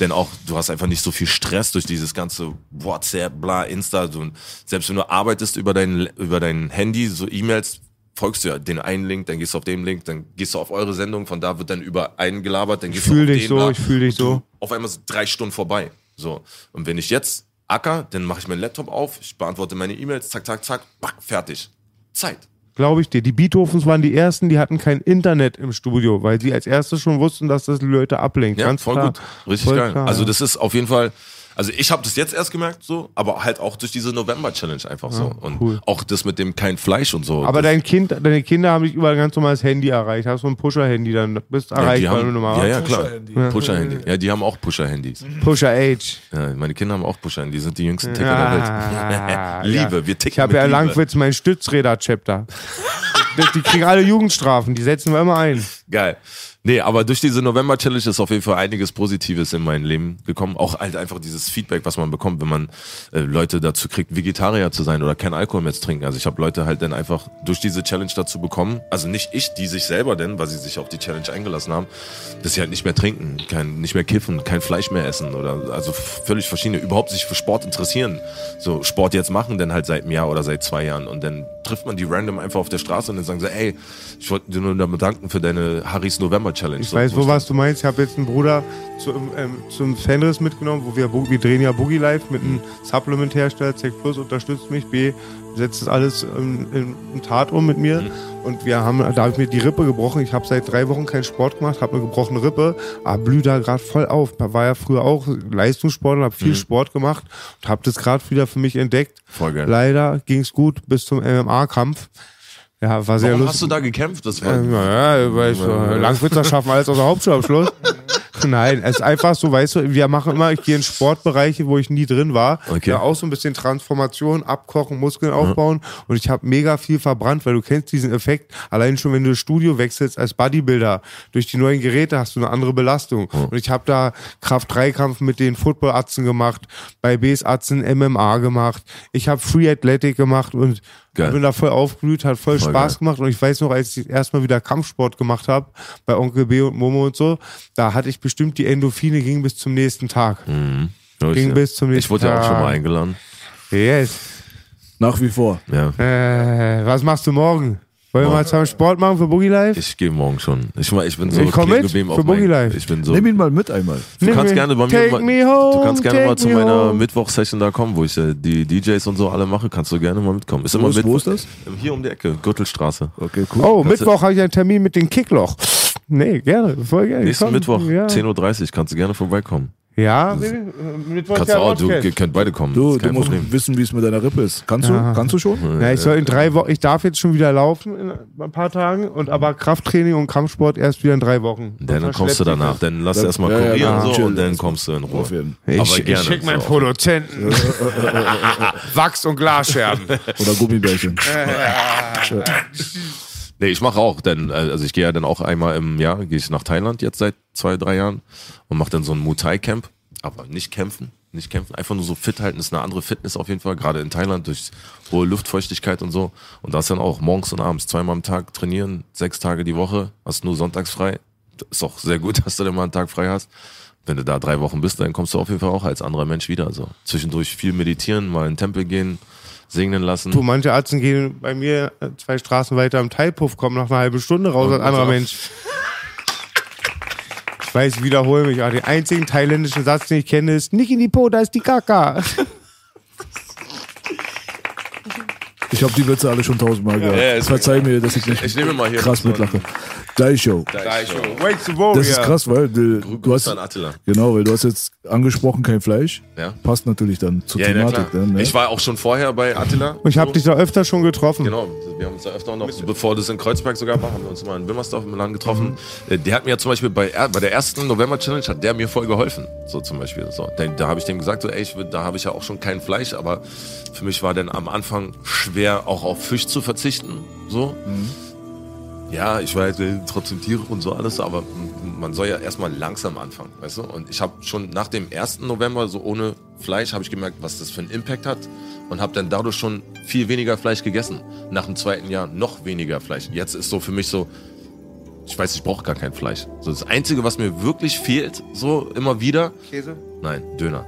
Denn auch, du hast einfach nicht so viel Stress durch dieses ganze WhatsApp, bla, Insta. So, selbst wenn du arbeitest über dein, über dein Handy, so E-Mails, folgst du ja den einen Link, dann gehst du auf den Link, dann gehst du auf eure Sendung, von da wird dann über einen gelabert, dann gehst fühl du auf dich den so, ich fühl dich Und du- so. Auf einmal sind drei Stunden vorbei. So. Und wenn ich jetzt acker, dann mache ich meinen Laptop auf, ich beantworte meine E-Mails, zack, zack, zack, pack, fertig. Zeit. Glaube ich dir. Die Beethovens waren die ersten, die hatten kein Internet im Studio, weil sie als erstes schon wussten, dass das Leute ablenkt. Ja, Ganz voll klar. gut. Richtig Voll geil. klar, also das ist auf jeden Fall, also ich habe das jetzt erst gemerkt so, aber halt auch durch diese November-Challenge einfach so. Und cool. auch das mit dem kein Fleisch und so. Aber dein Kind, deine Kinder haben dich über ein ganz normales Handy erreicht. Hast so ein Pusher-Handy, dann bist du ja, wenn haben, du mal ja, ja, klar. Pusher-Handy. Ja, die haben auch Pusher-Handys. Pusher Age. Ja, meine Kinder haben auch Pusher-Handys. Die sind die jüngsten Ticker der Welt. Ah, [laughs] Liebe, ja. wir ticken Ich habe ja Liebe. Langwitz mein Stützräder-Chapter. [laughs] die, die kriegen alle Jugendstrafen, die setzen wir immer ein. Geil. Nee, aber durch diese November-Challenge ist auf jeden Fall einiges Positives in mein Leben gekommen. Auch halt einfach dieses Feedback, was man bekommt, wenn man äh, Leute dazu kriegt, Vegetarier zu sein oder kein Alkohol mehr zu trinken. Also ich habe Leute halt dann einfach durch diese Challenge dazu bekommen, also nicht ich, die sich selber denn, weil sie sich auf die Challenge eingelassen haben, dass sie halt nicht mehr trinken, kein, nicht mehr kiffen, kein Fleisch mehr essen oder also völlig verschiedene, überhaupt sich für Sport interessieren. So Sport jetzt machen, dann halt seit einem Jahr oder seit zwei Jahren und dann trifft man die random einfach auf der Straße und dann sagen sie, ey, ich wollte dir nur bedanken für deine Harrys November Challenge. Ich weiß, wo was du meinst. Ich habe jetzt einen Bruder zu, ähm, zum Fenris mitgenommen, wo wir, wir drehen ja Boogie Live mit einem Supplement-Hersteller. Zec Plus unterstützt mich. B setzt das alles ähm, in, in Tat um mit mir. Und wir haben, da habe ich mir die Rippe gebrochen. Ich habe seit drei Wochen keinen Sport gemacht, habe eine gebrochene Rippe, aber blühe da gerade voll auf. War ja früher auch Leistungssportler, habe viel Sport gemacht und habe das gerade wieder für mich entdeckt. Voll geil. Leider ging es gut bis zum MMA-Kampf. Ja, war sehr Warum lustig. hast du da gekämpft? Das war, Ja, weil ich so Langwitzer schaffen alles außer Hauptschulabschluss. [laughs] Nein, es ist einfach so, weißt du, wir machen immer, ich gehe in Sportbereiche, wo ich nie drin war. Okay. Ja, auch so ein bisschen Transformation, abkochen, Muskeln aufbauen. Und ich habe mega viel verbrannt, weil du kennst diesen Effekt. Allein schon, wenn du das Studio wechselst als Bodybuilder, durch die neuen Geräte hast du eine andere Belastung. Und ich habe da Kraft-3-Kampf mit den Football-Atzen gemacht, bei Bs-Atzen MMA gemacht. Ich habe Free Athletic gemacht und Geil. bin da voll aufgeblüht, hat voll, Voll Spaß geil. gemacht. Und ich weiß noch, als ich erstmal wieder Kampfsport gemacht habe, bei Onkel B und Momo und so, da hatte ich bestimmt die Endorphine, ging bis zum nächsten Tag. Ging bis zum nächsten Ich wurde ja auch schon Tag. mal eingeladen. Yes. Nach wie vor. Ja. Äh, was machst du morgen? Wollen wir mal zusammen Sport machen für Boogie Life? Ich gehe morgen schon. Ich, ich bin so Ich komm mit geblieben für Boogie Life. Ich bin so. Nimm ihn mal mit einmal. Du Nimm kannst gerne bei mir take me home, du kannst gerne mal zu me meiner. Mittwochsession da kommen, wo ich äh, die DJs und so alle mache. Kannst du gerne mal mitkommen. Ist Wo immer ist- Mittwoch. wo ist das? Hier um die Ecke, Gürtelstraße. Okay, cool. Oh, Kannst Mittwoch habe ich einen Termin mit dem Kickloch. Nee, gerne, voll gerne. Nächsten Komm, Mittwoch, ja. 10.30 Uhr, kannst du gerne vorbeikommen. Ja, äh, Mittwoch Kannst ja du auch, du ihr könnt beide kommen. Du, du musst Problem. wissen, wie es mit deiner Rippe ist. Kannst du? Kannst du schon? Ja, ich soll in drei Wochen, ich darf jetzt schon wieder laufen in ein paar Tagen und aber Krafttraining und Kampfsport erst wieder in drei Wochen. Dann Sonst kommst du danach. Dann lass Ja, erstmal ja, ja, kurieren ja, so, und dann kommst du in Ruhe. Auf jeden. das. Aber Ich, gerne. ich schick meinen so. Produzenten [laughs] Wachs- und Glasscherben. Oder Gummibärchen. [laughs] Nee, ich mache auch, denn äh, also ich gehe ja dann auch einmal im Jahr, gehe ich nach Thailand jetzt seit zwei, drei Jahren und mache dann so ein Muay Thai Camp, aber nicht kämpfen, nicht kämpfen, einfach nur so fit halten, ist eine andere Fitness auf jeden Fall, gerade in Thailand durch hohe Luftfeuchtigkeit und so und das dann auch morgens und abends zweimal am Tag trainieren, sechs Tage die Woche, hast nur sonntags frei, ist auch sehr gut, [laughs] dass du dann mal einen Tag frei hast. Wenn du da drei Wochen bist, dann kommst du auf jeden Fall auch als anderer Mensch wieder. Also zwischendurch viel meditieren, mal in den Tempel gehen, segnen lassen. Du, manche Arzten gehen bei mir äh, zwei Straßen weiter im Thai-Puff, kommen nach einer halben Stunde raus Und als anderer Mensch. Ich weiß, ich wiederhole mich, aber den einzigen thailändischen Satz, den ich kenne, ist nicht in die Po, da ist die Kaka. Ich habe die Witze alle schon tausendmal gehört. Ja, ist Verzeih mir, dass ich nicht Ich nehme mal hier krass mitlache. Gleich Show. Wait the warrior. Das ist krass, weil du, du hast genau, weil du hast jetzt angesprochen kein Fleisch. Ja. Passt natürlich dann zur Ja, Thematik. klar. dann, ne? Ich war auch schon vorher bei Attila. Ich habe So. dich da öfter schon getroffen. Genau, wir haben uns da öfter noch, bevor das in Kreuzberg sogar war, haben wir uns mal in Wilmersdorf im Laden getroffen. Äh, Der hat mir ja zum Beispiel bei, bei der ersten November-Challenge hat der mir voll geholfen. So zum Beispiel. So, da da habe ich dem gesagt, so, ey, ich, da habe ich ja auch schon kein Fleisch, aber für mich war dann am Anfang schwer, auch auf Fisch zu verzichten. So. Ja, ich weiß trotzdem Tiere und so alles, aber man soll ja erstmal langsam anfangen, weißt du? Und ich habe schon nach dem 1. November, so ohne Fleisch, habe ich gemerkt, was das für einen Impact hat und habe dann dadurch schon viel weniger Fleisch gegessen. Nach dem zweiten Jahr noch weniger Fleisch. Jetzt ist so für mich so, ich weiß, ich brauche gar kein Fleisch. So das Einzige, was mir wirklich fehlt, so immer wieder, Käse? nein, Döner.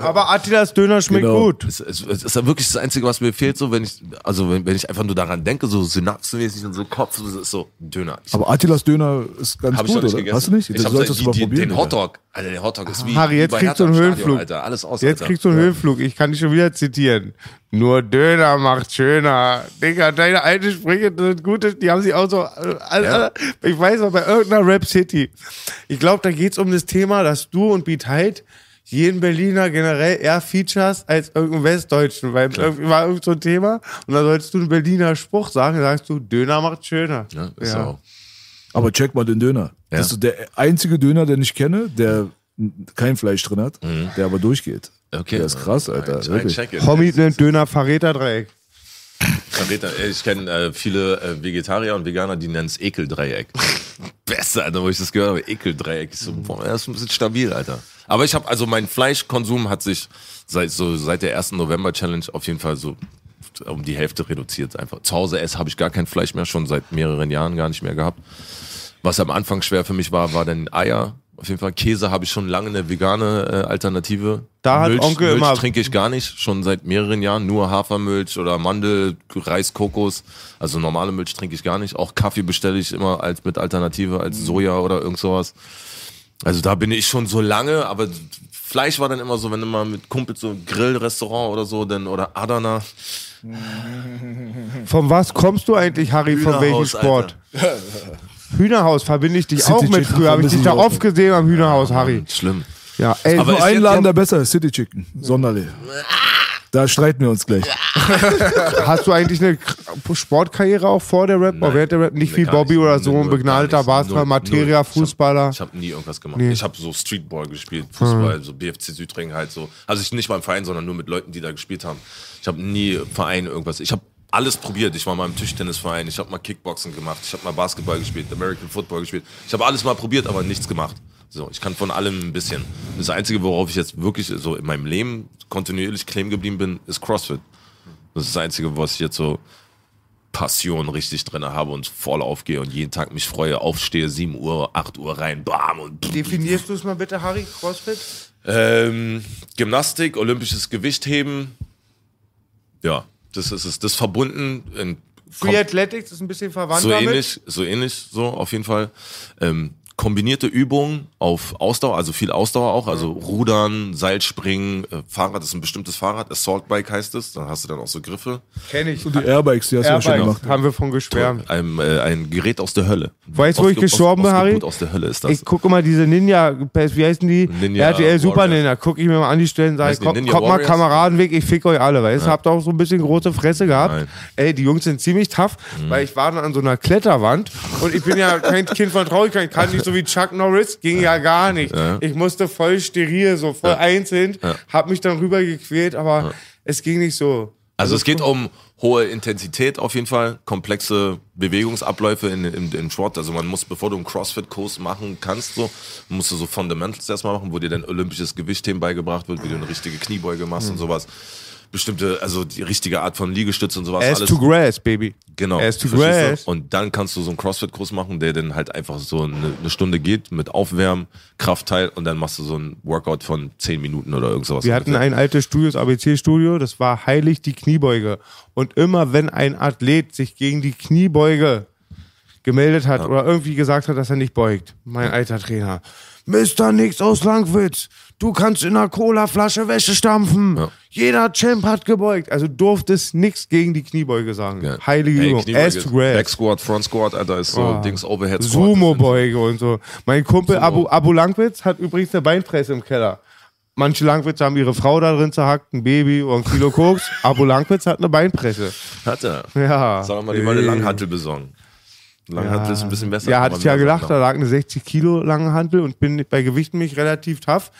Aber Attilas Döner schmeckt Genau. gut. Es, es, es ist ja wirklich das Einzige, was mir fehlt, so wenn ich, also wenn, wenn ich einfach nur daran denke, so synapsenmäßig und so Kopf, so, ist so Döner. Ich, Aber Attilas Döner ist ganz hab ich gut, nicht oder? gegessen. Hast du nicht? Ich Das solltest die, du mal probieren. Den. Hotdog. Alter, der Hotdog ist wie, Harry, wie jetzt bei kriegst du einen Stadion, Höhenflug. Alter. Alles aus, Jetzt Alter. kriegst du einen Höhenflug. Ich kann dich schon wieder zitieren. Nur Döner macht schöner. Digga, deine alten Sprüche sind gute. Die haben sich auch so. Ja. Ich weiß noch, bei irgendeiner Rap City. Ich glaube, da geht es um das Thema, dass du und Beat Hyde jeden Berliner generell eher features als irgendeinen Westdeutschen. Weil irgendwie war irgend so ein Thema. Und da sollst du einen Berliner Spruch sagen. Da sagst du, Döner macht schöner. Ja, ist Ja. auch. Aber check mal den Döner. Ja. Das ist der einzige Döner, den ich kenne, der kein Fleisch drin hat, der aber durchgeht. Mhm. Okay. Der ist krass, Alter. Ein, ein wirklich. Homie nennt Döner Verräterdreieck. Verräter. Ich kenne äh, viele äh, Vegetarier und Veganer, die nennen es Ekeldreieck. [laughs] Beste, Alter, wo ich das gehört habe. Ekeldreieck. Ich so, boah, das ist ein bisschen stabil, Alter. Aber ich habe, also mein Fleischkonsum hat sich seit, so, seit der ersten November-Challenge auf jeden Fall so um die Hälfte reduziert. Einfach. Zu Hause esse habe ich gar kein Fleisch mehr, schon seit mehreren Jahren gar nicht mehr gehabt. Was am Anfang schwer für mich war, war dann Eier. Auf jeden Fall Käse habe ich schon lange eine vegane äh, Alternative. Da hat Milch, Onkel Milch immer- trinke ich gar nicht, schon seit mehreren Jahren. Nur Hafermilch oder Mandel, Reis, Kokos. Also normale Milch trinke ich gar nicht. Auch Kaffee bestelle ich immer als mit Alternative, als Mhm. Soja oder irgend sowas. Also da bin ich schon so lange, aber Fleisch war dann immer so, wenn du mal mit Kumpels so Grillrestaurant oder so, dann oder Adana. [laughs] Von was kommst du eigentlich, Harry? Von welchem Sport? Hühnerhaus verbinde ich dich City auch mit Chicken früher. Habe ich dich da oft gesehen am Hühnerhaus, Harry. Schlimm. Ja, ey, Aber so Ein Laden, der besser ist, City Chicken. Sonderlich. Da streiten wir uns gleich. [laughs] hast du eigentlich eine Sportkarriere auch vor der Rap? Oder während der Rap? Nicht Nee, wie Bobby nicht. oder Nee, so ein begnadeter. Basketball, Materia, null. Ich hab- Fußballer. Ich habe nie irgendwas gemacht. Ich habe so Streetball gespielt, Fußball, so BFC Südring halt so. Also ich nicht beim Verein, sondern nur mit Leuten, die da gespielt haben. Ich habe nie Verein irgendwas. Ich habe alles probiert. Ich war mal im Tischtennisverein, ich habe mal Kickboxen gemacht, ich habe mal Basketball gespielt, American Football gespielt. Ich habe alles mal probiert, aber nichts gemacht. So, ich kann von allem ein bisschen. Das Einzige, worauf ich jetzt wirklich so in meinem Leben kontinuierlich kleben geblieben bin, ist CrossFit. Das ist das Einzige, was ich jetzt so Passion richtig drin habe und voll aufgehe und jeden Tag mich freue, aufstehe, 7 Uhr, 8 Uhr rein, bam und Definierst du es mal bitte, Harry, Crossfit? ähm, Gymnastik, olympisches Gewichtheben. Ja, das ist es. Das verbunden in Free Athletics ist ein bisschen verwandt so damit. ähnlich, so ähnlich, so auf jeden Fall. Ähm, kombinierte Übungen auf Ausdauer, also viel Ausdauer auch, also Rudern, Seilspringen, äh, Fahrrad, das ist ein bestimmtes Fahrrad, Assault Bike heißt es, dann hast du dann auch so Griffe. Kenn ich. Die Airbikes, die hast du ja schon gemacht. haben wir von geschwärmt. Ein, äh, ein Gerät aus der Hölle. Weißt du, wo ich gestorben bin, Harry? Aus der Hölle ist das. Ich gucke mal diese Ninja, wie heißen die? Ninja RTL Super. Ninja. Guck ich mir mal an die Stellen, sag ich, kommt mal? Kameradenweg, ich fick euch alle, weißt du? Habt auch so ein bisschen große Fresse gehabt. Nein. Mhm. Ey, die Jungs sind ziemlich tough, weil ich war dann an so einer Kletterwand und ich bin ja kein Kind von Traurigkeit, kann nicht so wie Chuck Norris, ging ja gar nicht. Ich musste voll steril, so voll einzeln, hab mich dann rüber gequält, aber es ging nicht so. Also es geht um hohe Intensität auf jeden Fall, komplexe Bewegungsabläufe in, in, in Sport. Also man muss, bevor du einen CrossFit-Kurs machen kannst, so, musst du so Fundamentals erstmal machen, wo dir dann olympisches Gewichtheben beigebracht wird, wie du eine richtige Kniebeuge machst Mhm. und sowas. Bestimmte, also die richtige Art von Liegestütze und sowas. Ass alles. to grass, baby. Genau. Ass to grass. Und dann kannst du so einen CrossFit-Kurs machen, der dann halt einfach so eine, eine Stunde geht mit Aufwärmen, Kraftteil und dann machst du so einen Workout von 10 Minuten oder irgend sowas. Wir hatten ein altes Studio, das ABC-Studio, das war heilig die Kniebeuge. Und immer wenn ein Athlet sich gegen die Kniebeuge gemeldet hat oder irgendwie gesagt hat, dass er nicht beugt, mein alter Trainer, Mr. Nix aus Langwitz, du kannst in einer Cola-Flasche Wäsche stampfen. Ja. Jeder Champ hat gebeugt. Also durftest nichts gegen die Kniebeuge sagen. Ja. Heilige Ey, Übung. Ass to grass. Back Squat, Front Squat, Alter, ist so Oh. Dings Overhead Squat. Sumo-Beuge und so. Mein Kumpel Sumo. Abu, Abu Langwitz hat übrigens eine Beinpresse im Keller. Manche Langwitze haben ihre Frau da drin zerhackt, ein Baby oder ein Kilo Koks. [laughs] Abu Langwitz hat eine Beinpresse. Hat er. Ja. Sag mal, die wollen eine Langhantel besorgen. Langhantel ist ein bisschen besser. Ja, hatte ich ja Sachen da lag eine 60 Kilo lange Hantel und bin bei Gewichten mich relativ tough.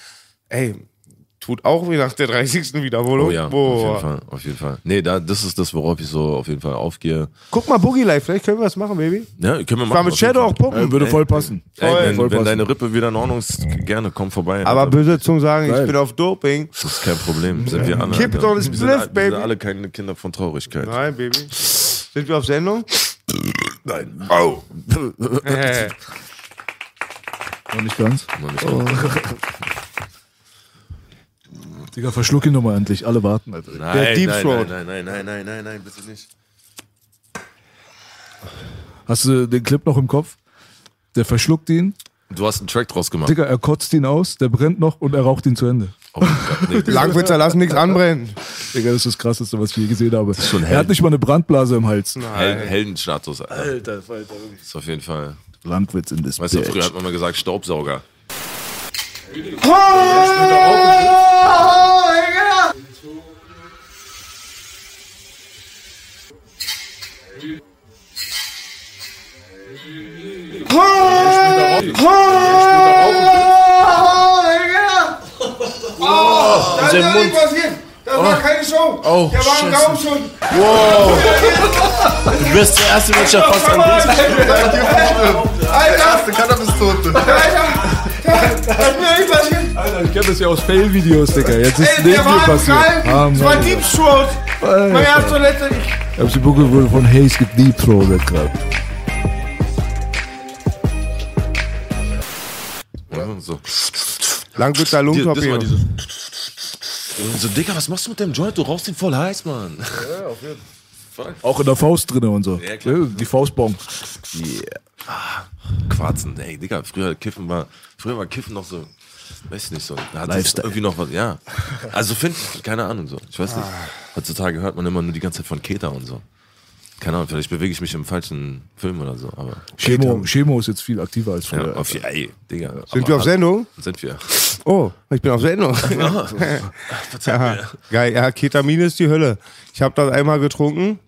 Ey, tut auch wie nach der 30. Wiederholung. Oh ja, Boah. auf jeden Fall, auf jeden Fall. Nee, da, das ist das, worauf ich so auf jeden Fall aufgehe. Guck mal, Boogie Life, vielleicht können wir was machen, Baby. Ja, können wir machen. Ich war mit Shadow auch Fall. puppen. Äh, würde voll passen. Ey, wenn, voll wenn passen. deine Rippe wieder in Ordnung ist, gerne, komm vorbei. Aber Alter. böse Zungen sagen, ich Geil. bin auf Doping. Das ist kein Problem. Sind wir alle. Keep it Alter. on the Wir sind alle- Wir baby. sind alle keine Kinder von Traurigkeit. Nein, Baby. Sind wir auf Sendung? Nein. Au. Äh. [laughs] Noch nicht ganz. Mann, ich- [laughs] Digga, verschluck ihn nochmal endlich. Alle warten, Alter. Nein, Deep nein, Throat. nein, nein, nein, nein, nein, nein, bitte nicht. Hast du den Clip noch im Kopf? Der verschluckt ihn, Du hast einen Track draus gemacht. Digga, er kotzt ihn aus, der brennt noch und er raucht ihn zu Ende. Oh mein Gott, nee, [laughs] das- Langwitzer lassen nichts anbrennen. Digga, das ist das Krasseste, was ich je gesehen habe. schon er hell. hat nicht mal eine Brandblase im Hals. Hel Heldenstatus, Alter. Alter, Alter. Das ist auf jeden Fall. Landwitz in das Weißt du, früher hat man mal gesagt Staubsauger. Das ist Mund. Das war keine Show. Oh, Der war ein Scheiße. Daumen schon. [laughs] Du bist der erste Mensch, der fast an Alter, Cannabis-Tote. das ist mir nicht passiert. Alter, ich kenne das ja aus Fail-Videos, Digga. Jetzt ist es neben der mir war passiert. geil. Ah, Das war. Deep Throat. Mein erster und letzter. Ich hab die Bucke wohl von Hayes gedeepthroatet gerade. So. Langwitzer Die- Das war Lungentorpedo. so, Digga, was machst du mit dem Joint? Du rauchst den voll heiß, Mann. Auch in der Faust drinne und so. Ja, klar. Die Faustbomb. Quarzen, ey, Digga, früher Kiffen war, früher war Kiffen noch so, weiß nicht so, da hat es Lifestyle. irgendwie noch was, ja. Also finde ich, keine Ahnung so, ich weiß nicht. Heutzutage hört man immer nur die ganze Zeit von Keta und so. Keine Ahnung, vielleicht bewege ich mich im falschen Film oder so, aber Chemo, Chemo ist jetzt viel aktiver als ja, früher. auf, ey, Digga. Sind aber- wir auf Sendung? Sind wir. Oh, ich bin auf Sendung. [laughs] ja, geil, ja, Ketamin ist die Hölle. Ich habe das einmal getrunken.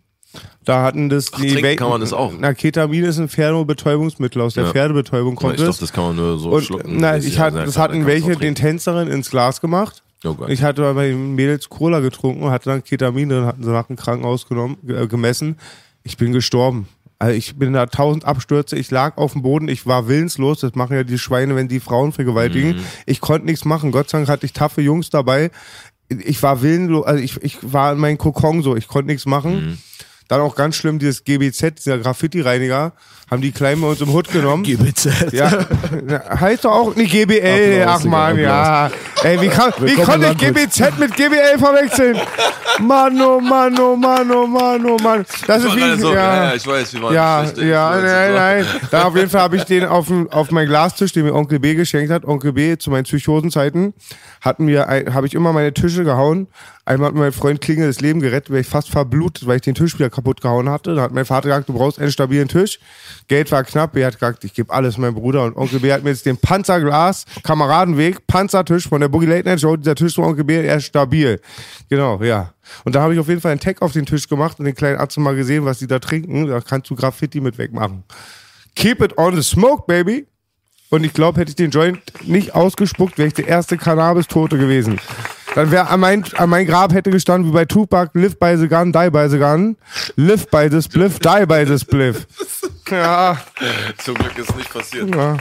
Da hatten das die trinken Wel- kann man das auch. Na, Ketamin ist ein Pferdebetäubungsmittel. Aus der Ja. Pferdebetäubung kommt Ich dachte, es. das kann man nur so Und schlucken. ist ich ja hatte, sehr das hatten welche den. Tänzerinnen ins Glas gemacht. Oh Gott. Ich hatte bei den Mädels Cola getrunken und hatte dann Ketamin drin, hatten sie nach dem Krankenhaus genommen, äh, gemessen. Ich bin gestorben. Also ich bin da tausend Abstürze, ich lag auf dem Boden, ich war willenslos, das machen ja die Schweine, wenn die Frauen vergewaltigen. Ich konnte nichts machen, Gott sei Dank hatte ich taffe Jungs dabei. Ich war willenlos, also ich, ich war in meinem Kokon so, ich konnte nichts machen. Dann auch ganz schlimm, dieses GBZ, dieser Graffiti-Reiniger, haben die Kleinen bei uns im Hut genommen. [laughs] GBZ. Ja, heißt doch auch nicht GBL, Applaus, ach man, Digga, ja. Ey, wie, kann, wie konnte ich. GBZ mit GBL verwechseln? [laughs] Mann, oh Mann, oh Mann, oh Mann, oh Mann. Das ist wie, gerade so, ja, ja, ich weiß, wir waren ja, schlecht, ja, nein, nein. Da auf jeden Fall habe ich den auf, dem- auf meinen Glastisch, den mir Onkel B geschenkt hat. Onkel B zu meinen Psychosenzeiten hatten wir, ein- habe ich immer meine Tische gehauen. Einmal hat mir mein Freund Klingel das Leben gerettet, weil ich fast verblutet, weil ich den Tisch wieder kaputt gehauen hatte. Da hat mein Vater gesagt, du brauchst einen stabilen Tisch. Geld war knapp. B hat gesagt, ich gebe alles meinem Bruder. Und Onkel B hat mir jetzt den Panzerglas, Kameradenweg, Panzertisch von der Boogie Late Night Show. Dieser Tisch von Onkel B, er ist stabil. Genau, ja. Und da habe ich auf jeden Fall einen Tag auf den Tisch gemacht und den kleinen Arzt mal gesehen, was die da trinken. Da kannst du Graffiti mit wegmachen. Keep it on the smoke, baby. Und ich glaube, hätte ich den Joint nicht ausgespuckt, wäre ich der erste Cannabis-Tote gewesen. Dann wäre an mein, an mein Grab hätte gestanden, wie bei Tupac, live by the gun, die by the gun. Live by the spliff, die by the spliff. Ja, Zum Glück ist nicht passiert. ja.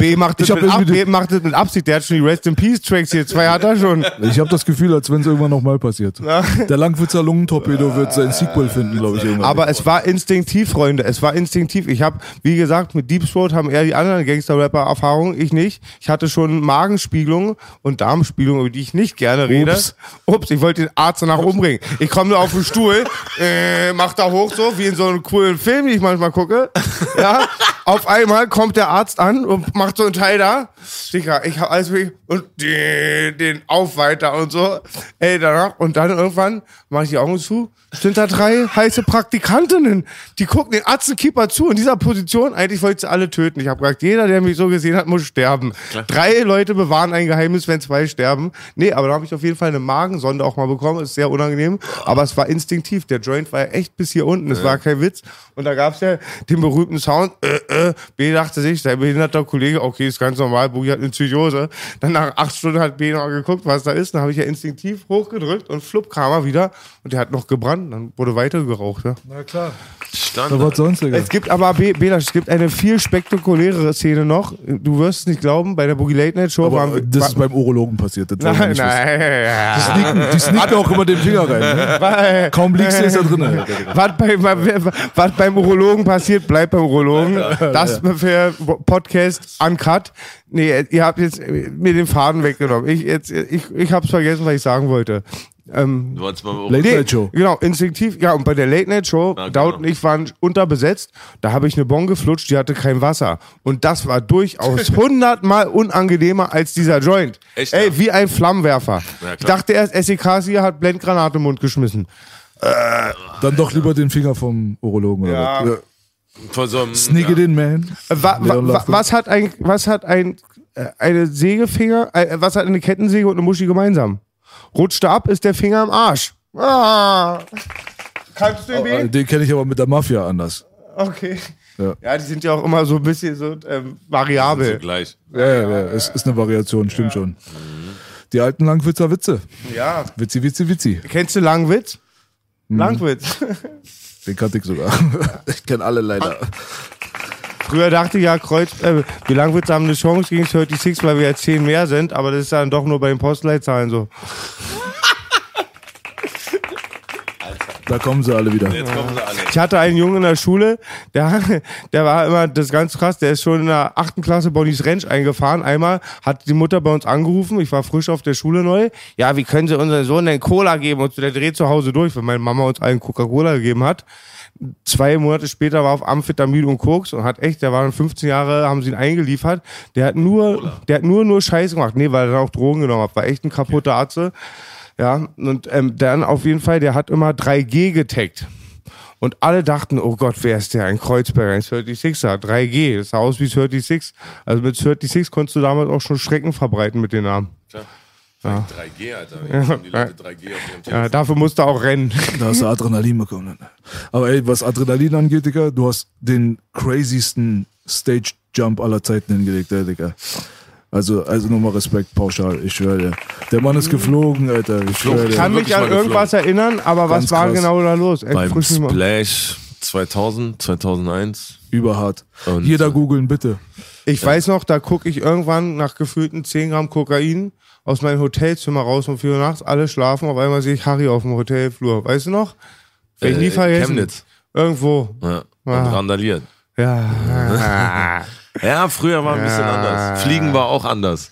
B macht das, mit, Ab B macht das mit Absicht. Der hat schon die Rest in Peace Tracks hier. Zwei hat er schon. Ich habe das Gefühl, als wenn es irgendwann nochmal passiert. Der Langwitzer Lungentorpedo wird sein Sequel finden, glaube ich, irgendwann. Aber es war instinktiv, Freunde. Es war instinktiv. Ich habe, wie gesagt, mit Deep Throat haben eher die anderen Gangster-Rapper Erfahrung. Ich nicht. Ich hatte schon Magenspiegelung und Darmspiegelung, über die ich nicht gerne rede. Ups. Ups, ich wollte den Arzt danach umbringen. Ich komme nur auf den Stuhl, äh, mach da hoch so, wie in so einem coolen Film, den ich manchmal gucke. Ja. Auf einmal kommt der Arzt an und macht so einen Teil da. Digga, ich hab alles wirklich, und den, den Aufweiter und so. Ey, danach, und dann irgendwann mache ich die Augen zu, sind da drei heiße Praktikantinnen. Die gucken den Arztkeeper zu in dieser Position. Eigentlich wollte ich sie alle töten. Ich habe gesagt, jeder, der mich so gesehen hat, muss sterben. Drei Leute bewahren ein Geheimnis, wenn zwei sterben. Nee, aber da habe ich auf jeden Fall eine Magensonde auch mal bekommen. Ist sehr unangenehm. Aber es war instinktiv. Der Joint war ja echt bis hier unten. Es war kein Witz. Und da gab's ja den berühmten Sound. Äh, äh. B dachte sich, sein behinderter Kollege, okay, ist ganz normal, Boogie hat eine Psychose. Dann nach acht Stunden hat B noch geguckt, was da ist. Dann habe ich ja instinktiv hochgedrückt und flupp kam er wieder. Und der hat noch gebrannt. Dann wurde weiter geraucht. Ja. Na klar. Standard. Sonst, Digga? Es gibt aber, Be- Belasch, es gibt eine viel spektakulärere Szene noch. Du wirst es nicht glauben, bei der Boogie Late Night Show Aber waren wir. das ist beim Urologen passiert. Das nein, nein. Die sneaken, die sneaken auch immer den Finger rein. Ne? [laughs] Kaum liegst du, ist er drin. Was, bei, was beim Urologen passiert, bleibt beim Urologen. Das für Podcast uncut. Nee, ihr habt jetzt mir den Faden weggenommen. Ich, jetzt, ich, ich hab's vergessen, was ich sagen wollte. Ähm, Du wolltest mal Late Nee, Night Show. Genau, instinktiv. Ja, und bei der Late Night Show, Ja, Daud genau. und ich waren unterbesetzt. Da habe ich eine Bon geflutscht, die hatte kein Wasser. Und das war durchaus [laughs] hundertmal unangenehmer als dieser Joint. Echt, Ey, ja? wie ein Flammenwerfer. Ja, ich dachte erst, SEK hier hat Blendgranate im Mund geschmissen. Dann doch lieber den Finger vom Urologen. Oder Ja. was? Von so einem, Sneak it in, man. Äh, Wa, wa, wa, was hat ein, was hat ein, äh, eine Sägefinger, äh, was hat eine Kettensäge und eine Muschi gemeinsam? Rutschte ab, ist der Finger im Arsch. Ah. Kannst du ihn Äh, Den kenne ich aber mit der Mafia anders. Okay. Ja. Ja. die sind ja auch immer so ein bisschen so ähm, variabel. gleich. Ja, ja, ja. Es ist eine Variation, stimmt schon. Die alten Langwitzer Witze. Ja. Witzi, witzi, witzi. Kennst du Langwitz? Mhm. Langwitz. [laughs] Den kannte ich sogar. [laughs] Ich kenne alle leider. Früher dachte ich ja, Kreuz, äh, die Langwitze haben eine Chance gegen 36, weil wir ja 10 mehr sind, aber das ist dann doch nur bei den Postleitzahlen so. Da kommen sie alle wieder. Jetzt kommen sie alle. Ich hatte einen Jungen in der Schule, der, der war immer, das ist ganz krass, der ist schon in der achten Klasse Bonnie's Ranch eingefahren. Einmal hat die Mutter bei uns angerufen, ich war frisch auf der Schule neu. Ja, wie können sie unseren Sohn denn Cola geben? Und der dreht zu Hause durch, weil meine Mama uns allen Coca-Cola gegeben hat. Zwei Monate später war er auf Amphetamin und Koks und hat echt, der war dann 15 Jahre, haben sie ihn eingeliefert. Der hat nur, der hat nur, nur Scheiße gemacht. Nee, weil er dann auch Drogen genommen hat. War echt ein kaputter Arzt. Ja, und ähm, dann auf jeden Fall, der hat immer 3G getaggt. Und alle dachten, oh Gott, wer ist der? Ein Kreuzberger, ein 36er, 3G. Das sah aus wie 36. Also mit 36 konntest du damals auch schon Schrecken verbreiten mit den Namen. Klar. 3G, Alter. Jetzt haben die Leute 3G auf ihrem Ja, Telefon. dafür musste auch rennen. Da hast du Adrenalin bekommen. Aber ey, was Adrenalin angeht, Digga, du hast den craziesten Stage-Jump aller Zeiten hingelegt, ey, Digga. Also, also nochmal Respekt pauschal, ich schwöre dir. Der Mann ist geflogen, Alter, ich schwöre Ich dir. kann mich an mal irgendwas erinnern, aber was Ganz war krass. genau da los? Ey, Beim mal- Splash 2000, 2001. Überhart. Und- Jeder googeln, bitte. Ich weiß noch, da gucke ich irgendwann nach gefühlten 10 Gramm Kokain aus meinem Hotelzimmer raus um 4 Uhr nachts, alle schlafen, auf einmal sehe ich Harry auf dem Hotelflur. Weißt du noch? Werde ich Äh, nie vergessen. Chemnitz. Irgendwo. Ja. Und Ah. randaliert. Ja. [laughs] Ja, früher war ein bisschen Ja. anders. Fliegen war auch anders.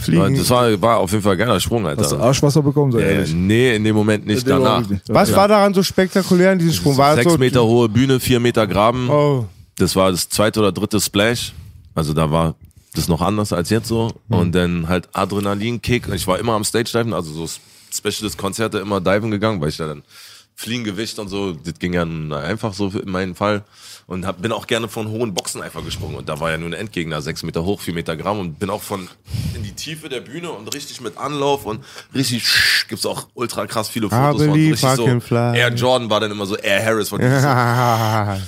Fliegen. Das war, war auf jeden Fall ein geiler Sprung, Hast du Alter. Arschwasser bekommen, Ja, ehrlich. nee, in dem Moment nicht. Dem Danach. Nicht. Was war daran so spektakulär in diesem Sprung? War Sechs so, Meter hohe Bühne, vier Meter Graben. Oh. Das war das zweite oder dritte Splash. Also da war das noch anders als jetzt so. Und dann halt Adrenalinkick. Ich war immer am Stage-Diven, also so Specialist-Konzerte immer diven gegangen, weil ich da dann Fliegengewicht und so, das ging ja einfach so in meinem Fall. Und hab, bin auch gerne von hohen Boxen einfach gesprungen. Und da war ja nur ein Endgegner, sechs Meter hoch, vier Meter Gramm. Und bin auch von in die Tiefe der Bühne und richtig mit Anlauf und richtig gibt's auch ultra krass viele Fotos von. Richtig so, fly. Air Jordan war dann immer so Air Harris von. [laughs] Ja.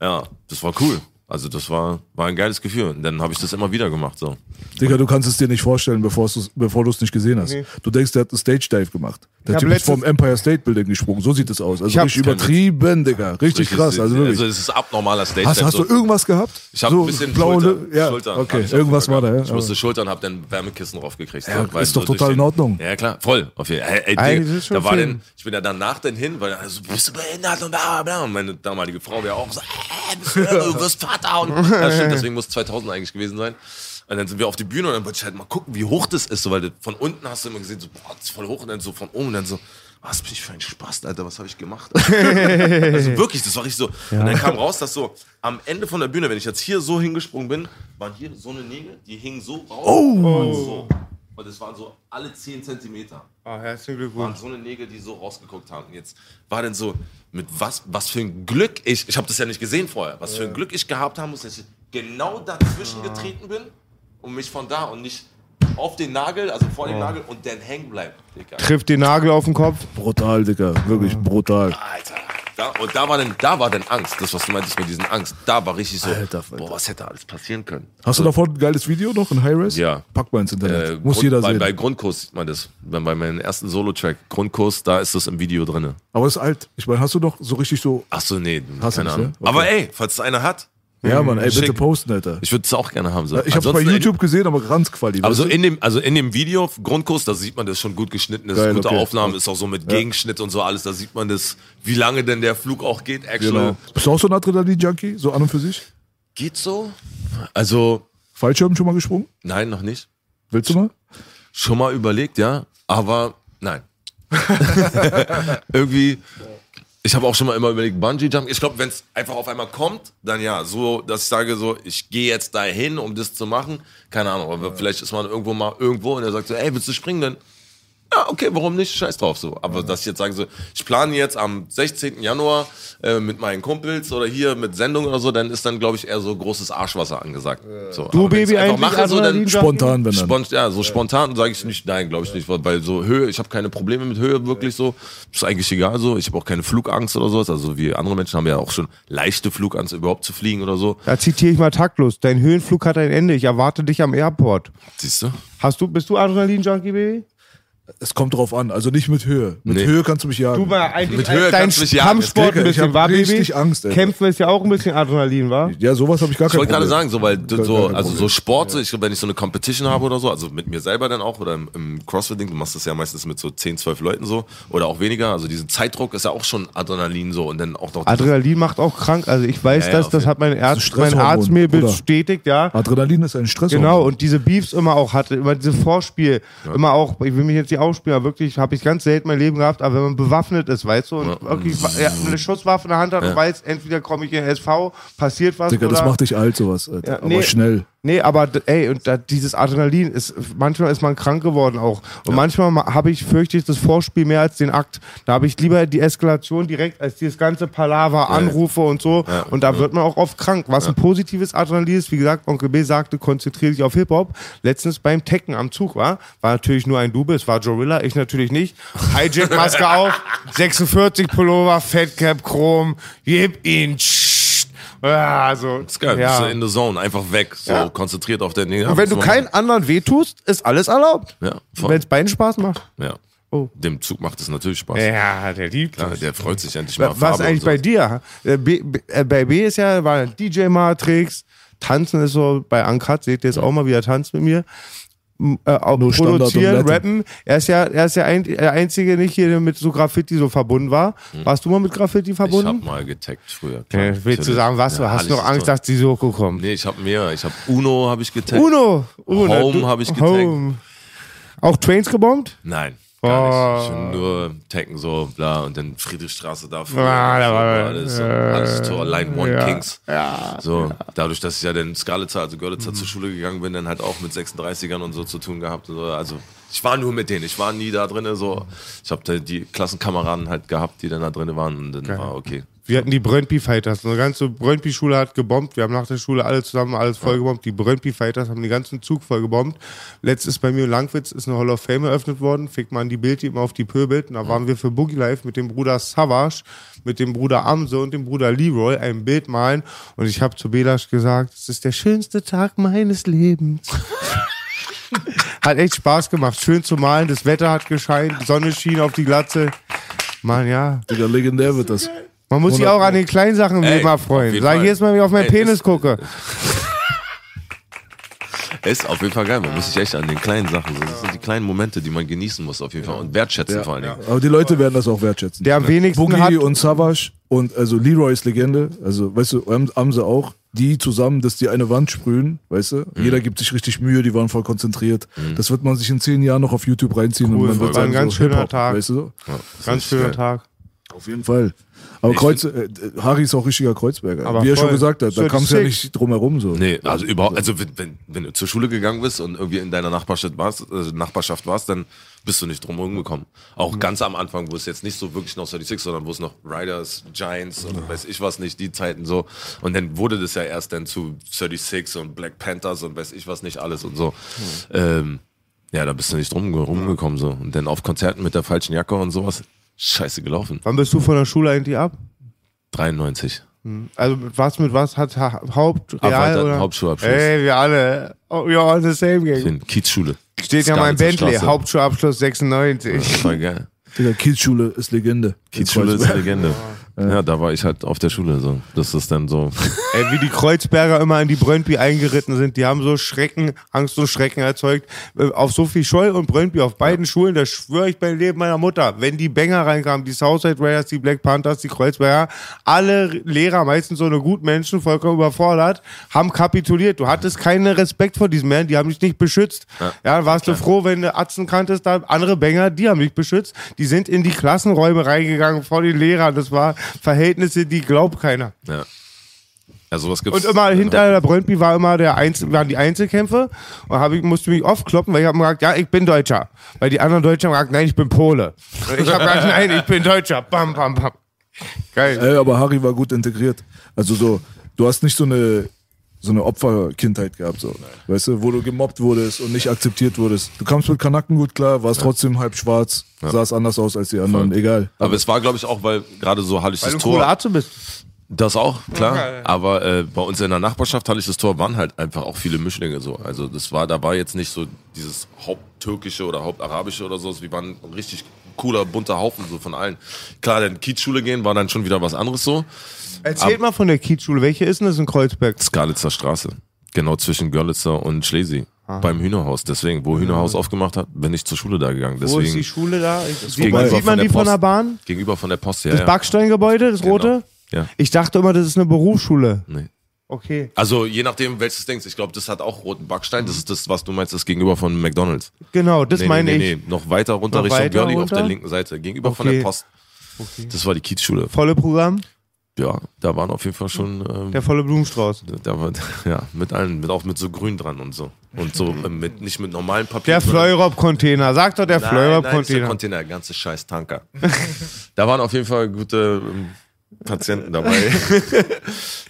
ja, das war cool. Also das war, war ein geiles Gefühl. Und dann habe ich das immer wieder gemacht. So. Digga, du kannst es dir nicht vorstellen, bevor du es nicht gesehen hast. Du denkst, der hat einen Stage-Dive gemacht. Der hab Typ ist vom Empire State Building gesprungen. So sieht es aus. Also richtig übertrieben, Digga. Richtig, krass. Also wirklich. Also es ist abnormaler Stage. hast hast du irgendwas gehabt? Ich habe so ein bisschen blaue Schultern, ja, Schultern Okay, hab ich irgendwas war da. Ja. gehabt. Ich musste Schultern, habe dann Wärmekissen draufgekriegt. Ja, so, ist doch so total in Ordnung. Ja klar, voll. Auf jeden Fall. Ey, Ey, schon da war denn, ich bin ja danach dann hin, weil also, bist du behindert und bla bla bla. Und meine damalige Frau wäre auch so, äh, bist du, [laughs] du wirst Vater. Und, [laughs] ja, stimmt, deswegen muss 2000 eigentlich gewesen sein. Und dann sind wir auf die Bühne und dann wollte ich halt mal gucken, wie hoch das ist, so, weil von unten hast du immer gesehen, so, boah, das ist voll hoch und dann so von oben und dann so, was bin ich für ein Spaß, Alter, was habe ich gemacht? [laughs] also wirklich, das war richtig so. Und dann kam raus, dass so am Ende von der Bühne, wenn ich jetzt hier so hingesprungen bin, waren hier so eine Nägel, die hingen so raus. Oh! Und, so, und das waren so alle 10 Zentimeter. Ah, herzlichen Waren Glückwunsch. so eine Nägel, die so rausgeguckt haben. Und jetzt war denn so, mit was, was für ein Glück ich, ich habe das ja nicht gesehen vorher, was für ein Glück ich gehabt haben muss, dass ich genau dazwischen getreten bin und mich von da und nicht auf den Nagel, also vor dem Nagel und dann hängen bleibt. Digga. Trifft den Nagel auf den Kopf. Brutal, Digga. Wirklich brutal. Alter. Da, und da war, denn, da war denn Angst, das, was du meintest mit diesen Angst. Da war richtig so, Alter, Alter. boah, was hätte alles passieren können. Hast du davon ein geiles Video noch in High-Res? Ja. Pack mal ins Internet. Äh, Muss Grund, jeder bei, sehen. bei Grundkurs sieht man das. Bei, bei meinem ersten Solo-Track, Grundkurs, da ist das im Video drinne. Aber es ist alt. Ich meine, hast du noch so richtig so. Ach so, nee, Hast du keine nicht, Ahnung. ne? Okay. Aber ey, falls es einer hat, Ja, Mann, ey, bitte Schick. posten, Alter. ich würde es auch gerne haben. So. Ich hab's bei Ansonsten, YouTube gesehen, aber ganz quali. Aber so weißt du? in dem, also in dem Video, Grundkurs, da sieht man das schon gut geschnitten, ist Geil, gute okay. Aufnahmen, ist auch so mit Gegenschnitt und so alles, da sieht man das, wie lange denn der Flug auch geht, actual. genau. Bist du auch so ein Adrenalin-Junkie? So an und für sich? Geht so? Also, Fallschirm schon mal gesprungen? nein, noch nicht. Willst du mal? Schon mal überlegt, ja, aber nein. [laughs] Irgendwie, ich habe auch schon mal immer überlegt, Bungee Jump. Ich glaube, wenn es einfach auf einmal kommt, dann ja, so, dass ich sage so, ich gehe jetzt dahin, um das zu machen. Keine Ahnung, aber vielleicht ist man irgendwo mal irgendwo und er sagt so, ey, willst du springen denn? Ja, okay, warum nicht? Scheiß drauf so. Aber dass ich jetzt sage so, ich plane jetzt am 16. Januar äh, mit meinen Kumpels oder hier mit Sendung oder so, dann ist dann, glaube ich, eher so großes Arschwasser angesagt. So, Du, Baby, einfach eigentlich mache, so, dann Spontan, wenn dann. Spont ja, so spontan sage ich nicht, nein, glaube ich nicht, weil so Höhe, ich habe keine Probleme mit Höhe, wirklich so. Ist eigentlich egal so. Ich habe auch keine Flugangst oder sowas. Also wie andere Menschen haben ja auch schon leichte Flugangst, überhaupt zu fliegen oder so. Da zitiere ich mal taktlos. Dein Höhenflug hat ein Ende. Ich erwarte dich am Airport. Siehst du? Hast du, bist du Adrenalin-Junkie, Baby? Es kommt drauf an. Also nicht mit Höhe. Mit Nee. Höhe kannst du mich jagen. Du mal eigentlich Mit Höhe dein kannst du mich jagen. Kampfsport Digga, ein ich bisschen, hab war, Baby? richtig Angst, ey. Kämpfen ist ja auch ein bisschen Adrenalin, war? ja, sowas habe ich gar Ich kein wollte gerade Problem. sagen, so, weil du so, also so. Sport, so, ich glaube, wenn ich so eine Competition habe oder so, also mit mir selber dann auch oder im, im CrossFit-Ding, du machst das ja meistens mit so 10, 12 Leuten so oder auch weniger. Also diesen Zeitdruck ist ja auch schon Adrenalin so und dann auch noch. Adrenalin macht auch krank. Also ich weiß Ja, ja, das, auf das jeden hat mein, ein Arzt, mein Stresshormon, Arzt mir Bruder. bestätigt, ja. Adrenalin ist ein Stress. Genau, und diese Beefs immer auch hatte, immer diese Vorspiel, immer auch, ich will mich jetzt nicht ausspielen, aber wirklich habe ich ganz selten mein Leben gehabt, aber wenn man bewaffnet ist, weißt du, und wirklich ja, eine Schusswaffe in der Hand hat und weiß, entweder komme ich in SV, passiert was Digga, oder... das macht dich alt, sowas. Alter. Ja, aber nee. schnell. Nee, aber ey, und da, dieses Adrenalin ist, manchmal ist man krank geworden auch. Und manchmal ma- habe ich, fürchte ich, das Vorspiel mehr als den Akt. Da habe ich lieber die Eskalation direkt als dieses ganze Palaver, Anrufe und so. Und da wird man auch oft krank. Was ein positives Adrenalin ist, wie gesagt, Onkel B sagte, konzentriere dich auf Hip-Hop. Letztens beim Tekken am Zug war, war natürlich nur ein Double, es war Gorilla, ich natürlich nicht. Hijack-Maske [laughs] auf, 46 Pullover, Fatcap, Chrom, gib ihn, tsch. Ja, so. ist geil, ja. bist in the zone, einfach weg, so Ja. konzentriert auf den Ding. Und wenn du keinen anderen wehtust, ist alles erlaubt. Ja. Wenn es beiden Spaß macht. ja. Oh. Dem Zug macht es natürlich Spaß. Ja, der liebt das. der freut sich endlich mal. Was Farbe eigentlich bei dir? Äh, B, B, äh, bei B ist ja, war DJ Matrix, Tanzen ist so, bei Uncut seht ihr jetzt auch mal, wie er tanzt mit mir. Äh, auch Nur produzieren, rappen. Er ist ja, er ist ja ein, der Einzige nicht hier, der mit so Graffiti so verbunden war. Warst du mal mit Graffiti Hm. Ich hab verbunden? mal getaggt früher. klar. Äh, willst du sagen, was? Ja, Hast du noch Angst, dass die Soko kommt? Nee, ich hab mehr. Ich hab Uno habe ich getaggt. Uno! Uno Home du- hab ich getaggt. Home. Auch Trains gebombt? Nein, gar Oh. nicht. Schon nur Tekken so, bla, und dann Friedrichstraße da früher. Ah, da war- alles, so, alles so, allein One ja, Kings. So, dadurch, dass ich ja dann Skalitzer, also Görlitzer zur Schule gegangen bin, dann halt auch mit 36ern und so zu tun gehabt. So. Also, ich war nur mit denen, ich war nie da drin, so. Ich habe da die Klassenkameraden halt gehabt, die dann da drin waren und dann war okay. Wir hatten die Brøndby Fighters. Eine ganze Brøndby Schule hat gebombt. Wir haben nach der Schule alle zusammen alles voll gebombt. Die Brøndby Fighters haben den ganzen Zug voll gebombt. Letztes bei mir in Langwitz ist eine Hall of Fame eröffnet worden. Fickt man die Bild immer auf die Pöbelt. Und da waren wir für Boogie Life mit dem Bruder Savage, mit dem Bruder Amse und dem Bruder Leroy ein Bild malen. Und ich habe zu Belasch gesagt, es ist der schönste Tag meines Lebens. [laughs] hat echt Spaß gemacht. Schön zu malen. Das Wetter hat gescheint. Die Sonne schien auf die Glatze. Mann, ja. Digga, legendär wird das. Man muss sich auch an den kleinen Sachen im Ey, Leben erfreuen. jeden Sag ich jetzt mal, wie ich auf meinen Ey, Penis ist- gucke. [laughs] Ist auf jeden Fall geil. Man muss sich echt an den kleinen Sachen, das sind die kleinen Momente, die man genießen muss auf jeden Fall und wertschätzen vor allen Dingen. Aber die Leute werden das auch wertschätzen. Der am wenigsten Boogie hat. und Savage und also Leroy ist Legende, also weißt du, Am- Amse auch, die zusammen, dass die eine Wand sprühen, weißt du? Mhm. Jeder gibt sich richtig Mühe, die waren voll konzentriert. Das wird man sich in zehn Jahren noch auf YouTube reinziehen Cool, und man wird war ein sagen, ganz so, schöner Tag. Weißt du? Ganz schöner Tag. Auf jeden Fall. Aber Ich Kreuz, äh, Harry ist auch richtiger Kreuzberger. Aber Wie er voll. schon gesagt hat, da kam es ja 36. nicht drum herum so. Nee, also überhaupt, also wenn, wenn, wenn du zur Schule gegangen bist und irgendwie in deiner Nachbarschaft warst, äh, Nachbarschaft warst, dann bist du nicht drum herum gekommen. Auch ganz am Anfang, wo es jetzt nicht so wirklich noch 36, sondern wo es noch Riders, Giants und weiß ich was nicht, die Zeiten so. Und dann wurde das ja erst dann zu 36 und Black Panthers und weiß ich was nicht alles und so. Ähm, ja, da bist du nicht drum rumgekommen so. Und dann auf Konzerten mit der falschen Jacke und sowas, scheiße gelaufen. Wann bist du von der Schule eigentlich ab? 93. Also mit was mit was hat ha Haupt, Real oder? Hauptschulabschluss. Ey, wir alle. Oh, you're all the same gang. In Kiezschule. Steht ja mein Bentley, Straße. Hauptschulabschluss 96. Das [laughs] war geil. Digga, Kiezschule ist Legende. Kiezschule ist Legende. Ja, da war ich halt auf der Schule so. Das ist dann so. [laughs] Ey, wie die Kreuzberger immer in die Brøndby eingeritten sind, die haben so Schrecken, Angst und Schrecken erzeugt. Äh, Auf Sophie Scholl und Brøndby, auf beiden Schulen, das schwöre ich beim Leben meiner Mutter. Wenn die Banger reinkamen, die Southside Raiders, die Black Panthers, die Kreuzberger, alle Lehrer, meistens so eine Gutmenschen, vollkommen überfordert, haben kapituliert. Du hattest keinen Respekt vor diesen Männern, die haben dich nicht beschützt. Ja, warst du froh, wenn du Atzen kanntest, da andere Banger, die haben dich beschützt. Die sind in die Klassenräume reingegangen vor den Lehrern. Das war Verhältnisse, die glaubt keiner. Ja. Ja, sowas gibt's. Und immer hinter der Brøndby war immer der Einzel waren die Einzelkämpfe und hab ich musste mich oft kloppen, weil ich habe gesagt, ja, ich bin Deutscher. Weil die anderen Deutschen haben gesagt, nein, ich bin Pole. Und ich habe gesagt, nein, ich bin Deutscher. Bam, bam, bam. Geil. Ey, aber Harry war gut integriert. Also so, du hast nicht so eine so eine Opferkindheit gehabt, so. Weißt du, wo du gemobbt wurdest und nicht akzeptiert wurdest. Du kamst mit Kanaken gut klar, warst trotzdem halb schwarz, sahst anders aus als die anderen, egal. Aber es war, glaube ich, auch, weil gerade so Hallisches Weil du ein Tor. Arzt bist. Das auch, klar. Aber äh, bei uns in der Nachbarschaft Hallisches Tor waren halt einfach auch viele Mischlinge so. Also das war, da war jetzt nicht so dieses Haupttürkische oder Hauptarabische oder so. Wir waren ein richtig cooler, bunter Haufen so von allen. Klar, in Kiezschule gehen war dann schon wieder was anderes so. Erzählt mal von der Kiezschule. Welche ist denn das in Kreuzberg? Skalitzer Straße. Genau zwischen Görlitzer und Schlesi. Beim Hühnerhaus. Deswegen, wo Hühnerhaus aufgemacht hat, bin ich zur Schule da gegangen. Wo ist Deswegen die Schule da? Sieht gegenüber man, sieht man von die der von der Post. Bahn? gegenüber von der Post her. Das ja. Backsteingebäude, das Genau. rote? Ja. Ich dachte immer, das ist eine Berufsschule. Nee. Okay. Also je nachdem, welches denkst. Ich glaube, das hat auch roten Backstein. Das ist das, was du meinst, das gegenüber von McDonalds. Genau, das nee, meine nee, ich. nee, nee. Noch weiter runter Noch Richtung weiter Görli auf der linken Seite. Gegenüber von Okay. der Post. Das war die Kiezschule. Volle Programm, Ja, da waren auf jeden Fall schon. Ähm, der volle Blumenstrauß. da war, [laughs] ja, mit allen, mit, auch mit so grün dran und so. Und so äh, mit, nicht mit normalen Papier. Der Fleurop-Container. Sag doch der ist der Fleurop-Container. Container, ganze scheiß Tanker. [laughs] da waren auf jeden Fall gute ähm, Patienten dabei. [laughs]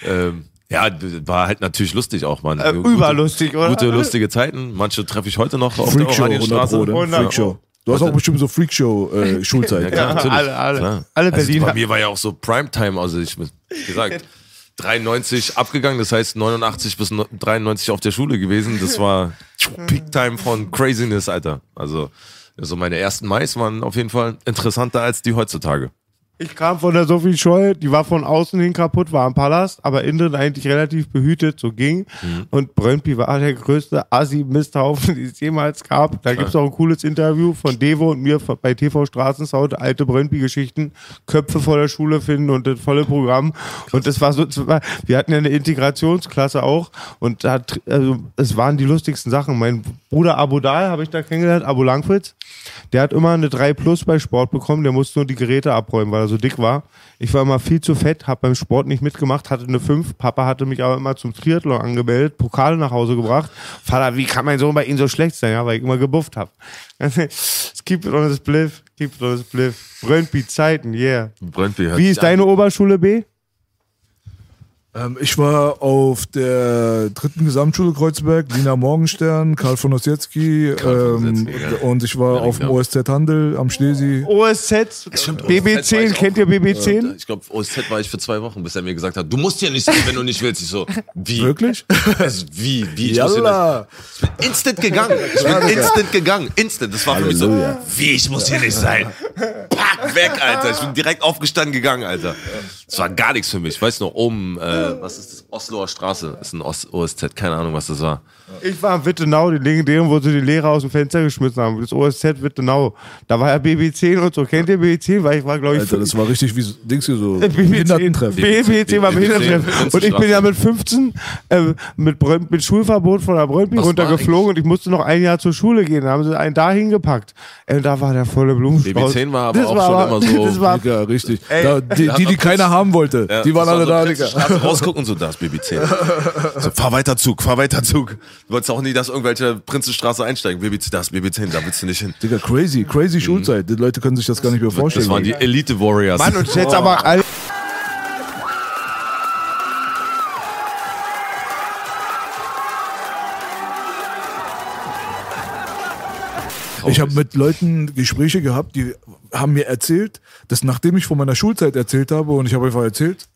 ähm, ja, war halt natürlich lustig auch, Mann. Äh, überlustig, oder? Gute, lustige Zeiten. Manche treffe ich heute noch auf Freakshow, der 100 Oranienstraße. Ne? 100 Freakshow. Du hast auch bestimmt so Freakshow-Schulzeit. [laughs] Ja, klar, natürlich. alle, alle. Klar. Alle also Berliner. Bei mir war ja auch so Primetime, also ich, wie gesagt, 93 abgegangen, das heißt 89 bis 93 auf der Schule gewesen. Das war [laughs] Peak-Time von Craziness, Alter. Also, also meine ersten Mais waren auf jeden Fall interessanter als die heutzutage. Ich kam von der Sophie Scholl, die war von außen hin kaputt, war im Palast, aber innen eigentlich relativ behütet, so ging. Mhm. Und Brøndby war der größte Assi-Misthaufen, [laughs] die es jemals gab. Da gibt's auch ein cooles Interview von Devo und mir bei TV Straßensound, alte Brøndby-Geschichten, Köpfe vor der Schule finden und das volle Programm. Und das war so, wir hatten ja eine Integrationsklasse auch und da also, es waren die lustigsten Sachen. Mein Bruder Abu Dal habe ich da kennengelernt, Abu Langwitz. Der hat immer eine 3 Plus bei Sport bekommen, der musste nur die Geräte abräumen, weil er so dick war. Ich war immer viel zu fett, habe beim Sport nicht mitgemacht, hatte eine 5. Papa hatte mich aber immer zum Triathlon angemeldet, Pokale nach Hause gebracht. Vater, wie kann mein Sohn bei Ihnen so schlecht sein? Ja, weil ich immer gebufft habe. [laughs] keep it on the spliff, keep it on the spliff. Brøndby Zeiten, yeah. Hört Wie ist deine an. Oberschule B? Ähm, ich war auf der dritten Gesamtschule Kreuzberg, Lina Morgenstern, Karl von Ossietzky, ähm, und ich war Ja, auf dem genau. OSZ Handel am Schlesi. OSZ, Stimmt, OSZ war BB10, ich kennt ihr BB10? Ich glaube, OSZ war ich für zwei Wochen, bis er mir gesagt hat, du musst hier nicht sein, wenn du nicht willst. Ich so, wie? Wirklich? [laughs] Also, wie? Wie? Ich, muss hier Yalla. nicht. ich bin instant gegangen. Ich bin instant gegangen. Instant. Das war für mich so, wie? Ich muss hier nicht sein. Pack weg, Alter. Ich bin direkt aufgestanden gegangen, Alter. Das war gar nichts für mich. Ich weiß noch, oben, äh, was ist das? Osloer Straße. Das ist ein Os OSZ. Keine Ahnung, was das war. Ich war in Wittenau, die legendären, wo sie die Lehrer aus dem Fenster geschmissen haben. Das OSZ Wittenau. Da war ja BB10 und so. Kennt ihr BB10? Weil ich war, glaube ich, Alter, das war richtig wie Dings hier so, [laughs] BB10, Behindertentreff. BB10 war BB10, Behindertentreff. Und ich bin ja mit 15 äh, mit, mit Schulverbot von der war runtergeflogen und ich musste noch ein Jahr zur Schule gehen. Da haben sie einen da hingepackt. Ey, und da war der volle Blumenstrauß. BB10 war aber Das auch war schon aber- immer [laughs] so- Das war, Digga, richtig. Ey, da, die, die, die keiner haben wollte, Ja, die waren das alle war da, so Digga. Rausgucken und so, da ist BB10. [laughs] So, fahr weiter Zug, fahr weiter Zug. Du wolltest auch nie, dass irgendwelche Prinzenstraße einsteigen. BB10, da ist BB10, da willst du nicht hin. Digga, crazy, crazy Schulzeit. Die Leute können sich das gar nicht mehr vorstellen. Das waren die Elite Warriors. Mann, und jetzt aber alle. Ich habe mit Leuten Gespräche gehabt, die haben mir erzählt, dass nachdem ich von meiner Schulzeit erzählt habe und ich habe einfach erzählt,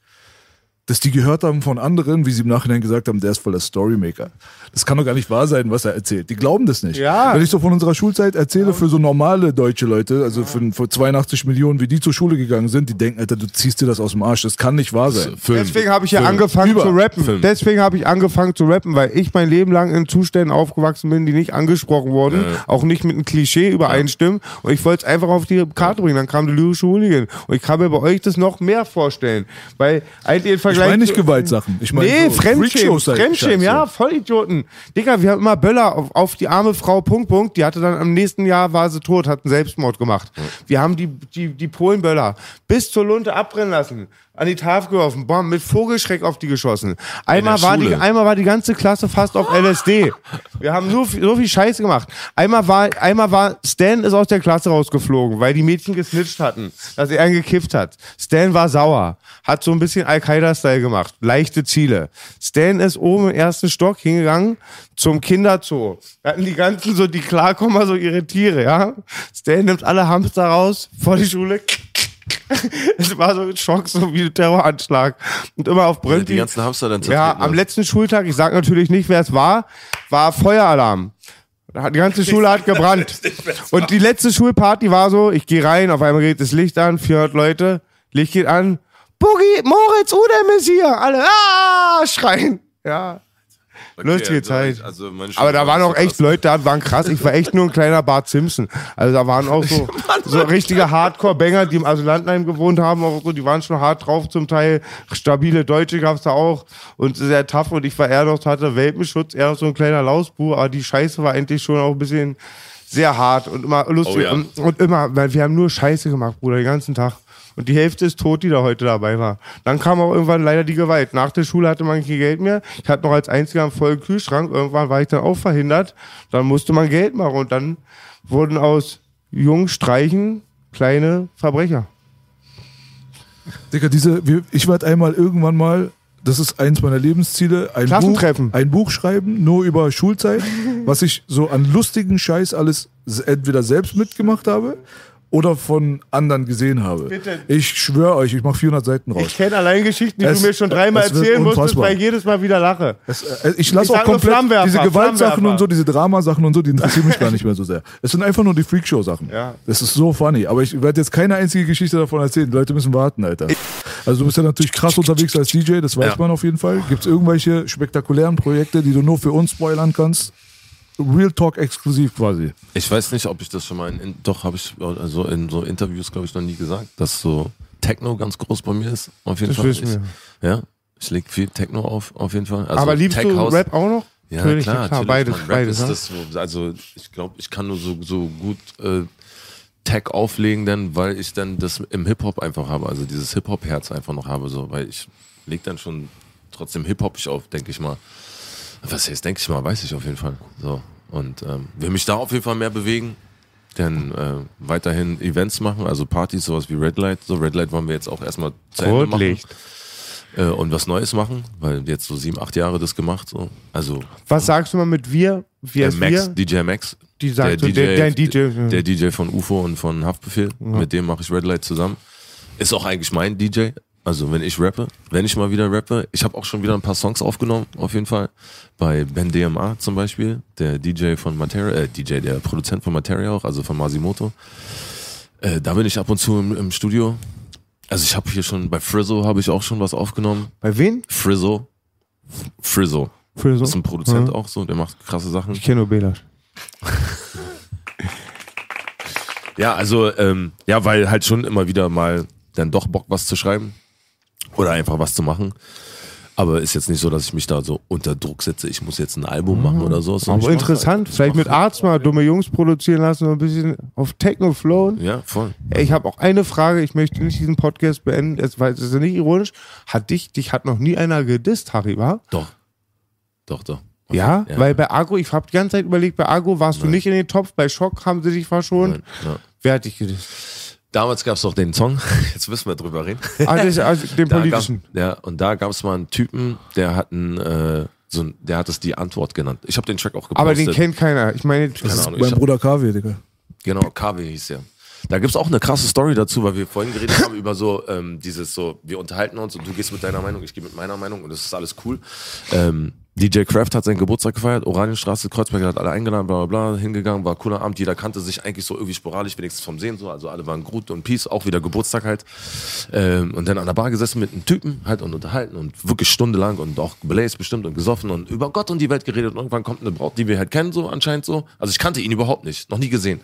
dass die gehört haben von anderen, wie sie im Nachhinein gesagt haben, der ist voll der Storymaker. Das kann doch gar nicht wahr sein, was er erzählt. Die glauben das nicht. Ja. Wenn ich so von unserer Schulzeit erzähle für so normale deutsche Leute, also für, für 82 Millionen, wie die zur Schule gegangen sind, die denken, Alter, du ziehst dir das aus dem Arsch. Das kann nicht wahr sein. Film. Deswegen habe ich ja Film. angefangen Über- zu rappen. Film. Deswegen habe ich angefangen zu rappen, weil ich mein Leben lang in Zuständen aufgewachsen bin, die nicht angesprochen wurden, auch nicht mit einem Klischee übereinstimmen. Und ich wollte es einfach auf die Karte bringen. Dann kam der lyrische Hooligan. Und ich kann mir bei euch das noch mehr vorstellen. Weil eigentlich im Ich meine nicht Gewaltsachen. Ich meine nee, so Fremdschämen, Freakshow-Scheiße. Fremdschämen, ja, Vollidioten. Digga, wir haben immer Böller auf, auf die arme Frau, Punkt, Punkt. Die hatte dann am nächsten Jahr, war sie tot, hat einen Selbstmord gemacht. Wir haben die, die, die Polenböller bis zur Lunte abbrennen lassen, an die Tafel geworfen, bam, mit Vogelschreck auf die geschossen. Einmal war, die, einmal war die ganze Klasse fast auf LSD. Wir haben nur so viel Scheiße gemacht. Einmal war, einmal war, Stan ist aus der Klasse rausgeflogen, weil die Mädchen gesnitcht hatten, dass er einen gekifft hat. Stan war sauer, hat so ein bisschen Al-Qaida-Style gemacht, leichte Ziele. Stan ist oben im ersten Stock hingegangen zum Kinderzoo. Da hatten die ganzen so, die Klarkommer, so ihre Tiere, ja. Stan nimmt alle Hamster raus vor die Schule. Es war so ein Schock, so wie ein Terroranschlag. Und immer auf Brönn. Die ganzen Hamster dann Ja, am letzten Schultag, ich sag natürlich nicht, wer es war, war Feueralarm. Da hat- Die ganze Schule hat gebrannt. [laughs] Und die letzte Schulparty war so, ich gehe rein, auf einmal geht das Licht an, 400 Leute, Licht geht an, Boogie, Moritz, Udem ist hier, alle, ah, schreien. Ja, lustige also, Zeit. Also meine aber da waren war auch echt krass. Leute, da waren krass. Ich war echt nur ein kleiner Bart Simpson. Also da waren auch so, [laughs] so richtige Hardcore-Banger, die im Asylantenheim gewohnt haben. Auch so, die waren schon hart drauf zum Teil. Stabile Deutsche gab's da auch. Und sehr tough. Und ich war eher noch, hatte Welpenschutz, eher noch so ein kleiner Lausbu. Aber die Scheiße war eigentlich schon auch ein bisschen sehr hart und immer lustig. Oh ja. und, und immer, weil wir haben nur Scheiße gemacht, Bruder, den ganzen Tag. Und die Hälfte ist tot, die da heute dabei war. Dann kam auch irgendwann leider die Gewalt. Nach der Schule hatte man kein Geld mehr. Ich hatte noch als einziger einen vollen Kühlschrank. Irgendwann war ich dann auch verhindert. Dann musste man Geld machen. Und dann wurden aus jungen Streichen kleine Verbrecher. Digga, diese, ich werde einmal irgendwann mal, das ist eins meiner Lebensziele, ein Buch, ein Buch schreiben, nur über Schulzeit, was ich so an lustigen Scheiß alles entweder selbst mitgemacht habe oder von anderen gesehen habe. Bitte. Ich schwöre euch, ich mache 400 Seiten raus. Ich kenne allein Geschichten, die Es- du mir schon dreimal erzählen musstest, weil ich jedes Mal wieder lache. Es, äh, ich lasse auch komplett diese Gewaltsachen und so, diese Dramasachen und so, die interessieren mich gar nicht mehr so sehr. [laughs] Es sind einfach nur die Freakshow-Sachen. Ja. Das ist so funny. Aber ich werde jetzt keine einzige Geschichte davon erzählen. Die Leute müssen warten, Alter. Also du bist ja natürlich krass unterwegs als DJ, das weiß Ja. man auf jeden Fall. Gibt es irgendwelche spektakulären Projekte, die du nur für uns spoilern kannst? Real Talk exklusiv quasi. Ich weiß nicht, ob ich das schon mal in, doch habe ich also in so Interviews glaube ich noch nie gesagt, dass so Techno ganz groß bei mir ist. Auf jeden Das Fall. ich, Ja, ich leg viel Techno auf, auf jeden Fall. Also Aber liebst Tech du House- Rap auch noch? Ja, Natürlich, klar, klar, beides, beides, ne? das so, also ich glaube, ich kann nur so, so gut äh, Tech auflegen, dann, weil ich dann das im Hip-Hop einfach habe, also dieses Hip-Hop-Herz einfach noch habe, so, weil ich leg dann schon trotzdem Hip-Hop ich auf, denke ich mal. Was heißt, denke ich mal, weiß ich auf jeden Fall. So. Und ähm, will mich da auf jeden Fall mehr bewegen. Denn äh, weiterhin Events machen, also Partys, sowas wie Red Light. So, Red Light wollen wir jetzt auch erstmal zu Ende machen. Äh, und was Neues machen, weil jetzt so sieben, acht Jahre das gemacht. So. Also Was sagst du mal mit wir? Der heißt Max, wir? DJ Max. Die sagt so, der- der DJ, ja. Der DJ von UFO und von Haftbefehl. Mit dem mache ich Red Light zusammen. Ist auch eigentlich mein DJ. Also wenn ich rappe, wenn ich mal wieder rappe. Ich habe auch schon wieder ein paar Songs aufgenommen, auf jeden Fall. Bei Ben DMA zum Beispiel, der DJ von Materia, äh, DJ, der Produzent von Materia auch, also von Masimoto. Äh, da bin ich ab und zu im, im Studio. Also ich habe hier schon, bei Frizzo habe ich auch schon was aufgenommen. Bei wen? Frizzo. Frizzo. Das ist ein Produzent Ja. auch so, der macht krasse Sachen. Ich kenne nur Belasch. [laughs] Ja, also, ähm, ja, weil halt schon immer wieder mal dann doch Bock was zu schreiben oder einfach was zu machen. Aber ist jetzt nicht so, dass ich mich da so unter Druck setze, ich muss jetzt ein Album machen oder so. Aber interessant, halt. Ich vielleicht mit Arzt mal dumme Jungs produzieren lassen und ein bisschen auf Techno flowen. Ja, voll. Ich habe auch eine Frage, ich möchte nicht diesen Podcast beenden, es war- es ist ja nicht ironisch. Hat dich, dich hat noch nie einer gedisst, Harry, wa? Doch. Doch, doch. Ja, Ja. weil bei Agro, ich habe die ganze Zeit überlegt, bei Agro warst du Nein. nicht in den Tops, bei Schock haben sie dich verschont. Nein, ja. Wer hat dich gedisst? Damals gab es doch den Song, [laughs] jetzt müssen wir drüber reden. Das, also den [laughs] politischen. Gab, ja, und da gab es mal einen Typen, der hat einen, äh, so ein, der hat es die Antwort genannt. Ich habe den Track auch gepostet. Aber den kennt keiner. Ich meine, Keine Ahnung. Mein Bruder KW, Digga. genau, KW hieß der. Da gibt's auch eine krasse Story dazu, weil wir vorhin geredet haben über so ähm, dieses so, wir unterhalten uns und du gehst mit deiner Meinung, ich gehe mit meiner Meinung und das ist alles cool. Ähm, DJ Kraft hat seinen Geburtstag gefeiert, Oranienstraße, Kreuzberg hat alle eingeladen, bla bla bla, hingegangen, war cooler Abend, jeder kannte sich eigentlich so irgendwie sporadisch, wenigstens vom Sehen so, also alle waren gut und Peace, auch wieder Geburtstag halt. Ähm, und dann an der Bar gesessen mit einem Typen halt und unterhalten und wirklich stundenlang und auch beläst bestimmt und gesoffen und über Gott und die Welt geredet und irgendwann kommt eine Braut, die wir halt kennen so anscheinend so. Also ich kannte ihn überhaupt nicht, noch nie gesehen.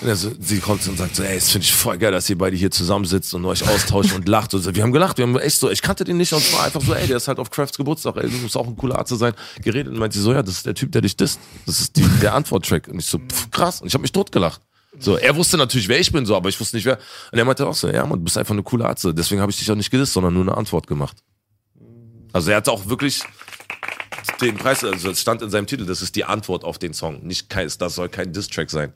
Und er so, sie kommt und sagt so, ey, das finde ich voll geil, dass ihr beide hier zusammensitzt und euch austauscht und lacht. Und so, wir haben gelacht, wir haben echt so, ich kannte den nicht und es war einfach so, ey, der ist halt auf Crafts Geburtstag, ey, du musst auch ein cooler Arzt sein. Geredet und meinte sie so, ja, das ist der Typ, der dich disst. Das ist die, der Antworttrack. Und ich so, pff, krass. Und ich habe mich totgelacht. So, er wusste natürlich, wer ich bin, so, aber ich wusste nicht, wer. Und er meinte auch so, ja, man, du bist einfach eine coole Arzt. Deswegen habe ich dich auch nicht gedisst, sondern nur eine Antwort gemacht. Also er hat auch wirklich den Preis, also es stand in seinem Titel, das ist die Antwort auf den Song. Nicht das soll kein Diss-Track sein.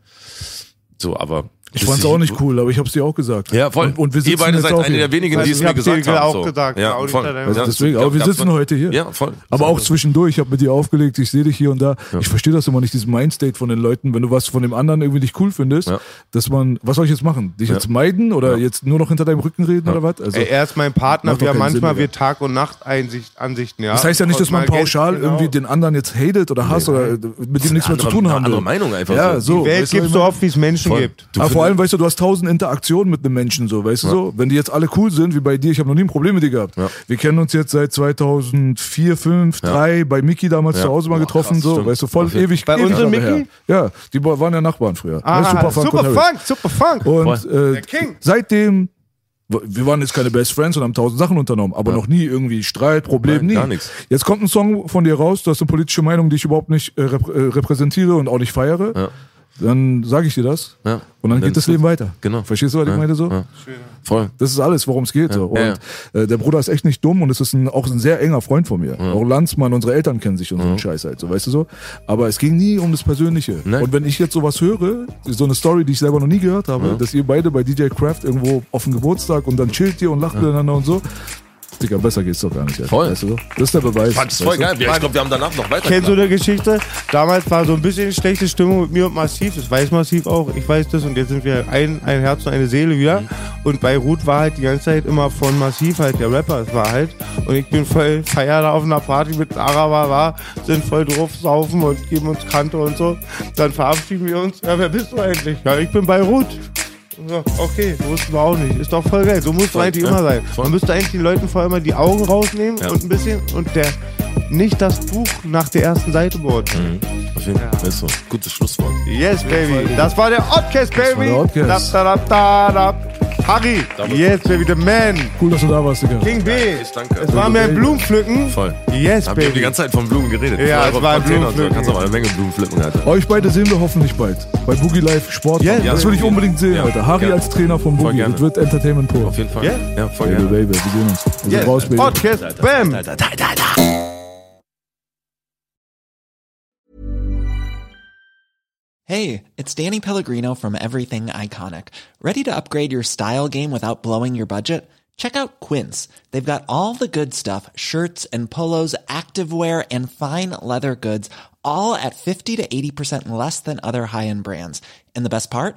So, aber. Ich fand's auch nicht cool, aber ich hab's dir auch gesagt. Ja, voll. Und, und wir Ihr sitzen beide jetzt seid eine der wenigen, die du, es ich mir gesagt dir haben. auch so. gesagt, Ja, voll. hat Also Ja. deswegen, aber wir sitzen heute hier. Ja, voll. Aber auch zwischendurch, ich habe mit dir aufgelegt, ich sehe dich hier und da. Ich verstehe das immer nicht, diesen Mindstate von den Leuten, wenn du was von dem anderen irgendwie nicht cool findest, Ja. dass man, was soll ich jetzt machen? Dich jetzt meiden oder jetzt nur noch hinter deinem Rücken reden oder was? Also, Ey, er ist mein Partner, wir haben manchmal wir Tag und Nacht Einsicht, Ansichten, ja. das heißt ja nicht, dass man pauschal genau. irgendwie den anderen jetzt hatet oder hasst oder mit dem nichts mehr zu tun haben eine andere will. Meinung einfach Ja, so. Die Welt gibt so oft, wie es Menschen Voll. gibt. Aber vor allem, weißt du, du hast tausend Interaktionen mit einem Menschen, so, weißt du so? Wenn die jetzt alle cool sind, wie bei dir, ich habe noch nie ein Problem mit dir gehabt. Ja. Wir kennen uns jetzt seit 2004, 5, 3, bei Miki damals Ja. zu Hause mal Boah, getroffen, krass, so, stimmt. weißt du, voll ewig. Bei unserem her. Micky? Ja, die waren ja Nachbarn früher. Ah, Ja, super, Superfunk. Funk, super Funk. Und äh, seitdem, wir waren jetzt keine Best Friends und haben tausend Sachen unternommen, aber noch nie irgendwie Streit, Problem, Nein, nie. gar nichts. Jetzt kommt ein Song von dir raus, du hast eine politische Meinung, die ich überhaupt nicht äh, äh, repräsentiere und auch nicht feiere. Ja. Dann sage ich dir das. Ja. Und dann Dann geht das Leben weiter. Genau. Verstehst du, was ich Ja. meine so? Ja. Voll. Das ist alles, worum es geht. So. Und Ja, Äh, der Bruder ist echt nicht dumm und es ist ein, auch ein sehr enger Freund von mir. Auch Landsmann, unsere Eltern kennen sich und so einen Scheiß halt, so weißt du so. Aber es ging nie um das Persönliche. Nein. Und wenn ich jetzt sowas höre, so eine Story, die ich selber noch nie gehört habe, dass ihr beide bei DJ Craft irgendwo auf dem Geburtstag und dann chillt ihr und lacht miteinander und so. Digga, besser geht's doch gar nicht. Alter. Voll. Weißt du? Das ist der Beweis. Ich fand es weißt voll du? geil. Ich glaube, wir haben danach noch weiter Kennst du eine Geschichte? Damals war so ein bisschen schlechte Stimmung mit mir und Massiv. Das weiß Massiv auch. Ich weiß das. Und jetzt sind wir ein, ein Herz und eine Seele wieder. Und bei Ruth war halt die ganze Zeit immer von Massiv halt der Rapper. Es war halt. Und ich bin voll feier da auf einer Party mit Araber war. Sind voll drauf saufen und geben uns Kante und so. Dann verabschieden wir uns. Ja, wer bist du eigentlich? Ja, ich bin bei Ruth. Ja, okay, wussten wir auch nicht. Ist doch voll geil. So muss es eigentlich ja, immer sein. voll. Man müsste eigentlich den Leuten vorher immer die Augen rausnehmen Ja. und ein bisschen und der nicht das Buch nach der ersten Seite beurteilen. Auf jeden Fall. Ist so. Gutes Schlusswort. Yes, baby. Das war der Oddcast, baby. der Oddcast. Da, da, da, da, da. Harry. Yes, baby, the man. Cool, dass du da warst, Digga. King B. Ich danke. Es war mir ein Blumenpflücken. Voll. Yes, Haben wir die baby. ganze Zeit von Blumen geredet. Ja, es war ein. Blumenpflücken. Kannst aber eine Menge Blumen pflücken, Alter. Euch beide sehen wir hoffentlich bald. Bei Boogie Live Sport. Ja, das will ich unbedingt sehen, Ja. Alter. Harry Gerne. als Trainer von Boogie. Das wird Entertainment pur. Auf jeden Fall. Ja? Ja, voll Baby, gerne. Baby, wir sehen uns. Wir sind Yes. raus, Baby. Oddcast, bam. Hey, it's Danny Pellegrino from Everything Iconic. Ready to upgrade your style game without blowing your budget? Check out Quince. They've got all the good stuff shirts and polos, activewear, and fine leather goods, all at 50 to 80% less than other high end brands. And the best part?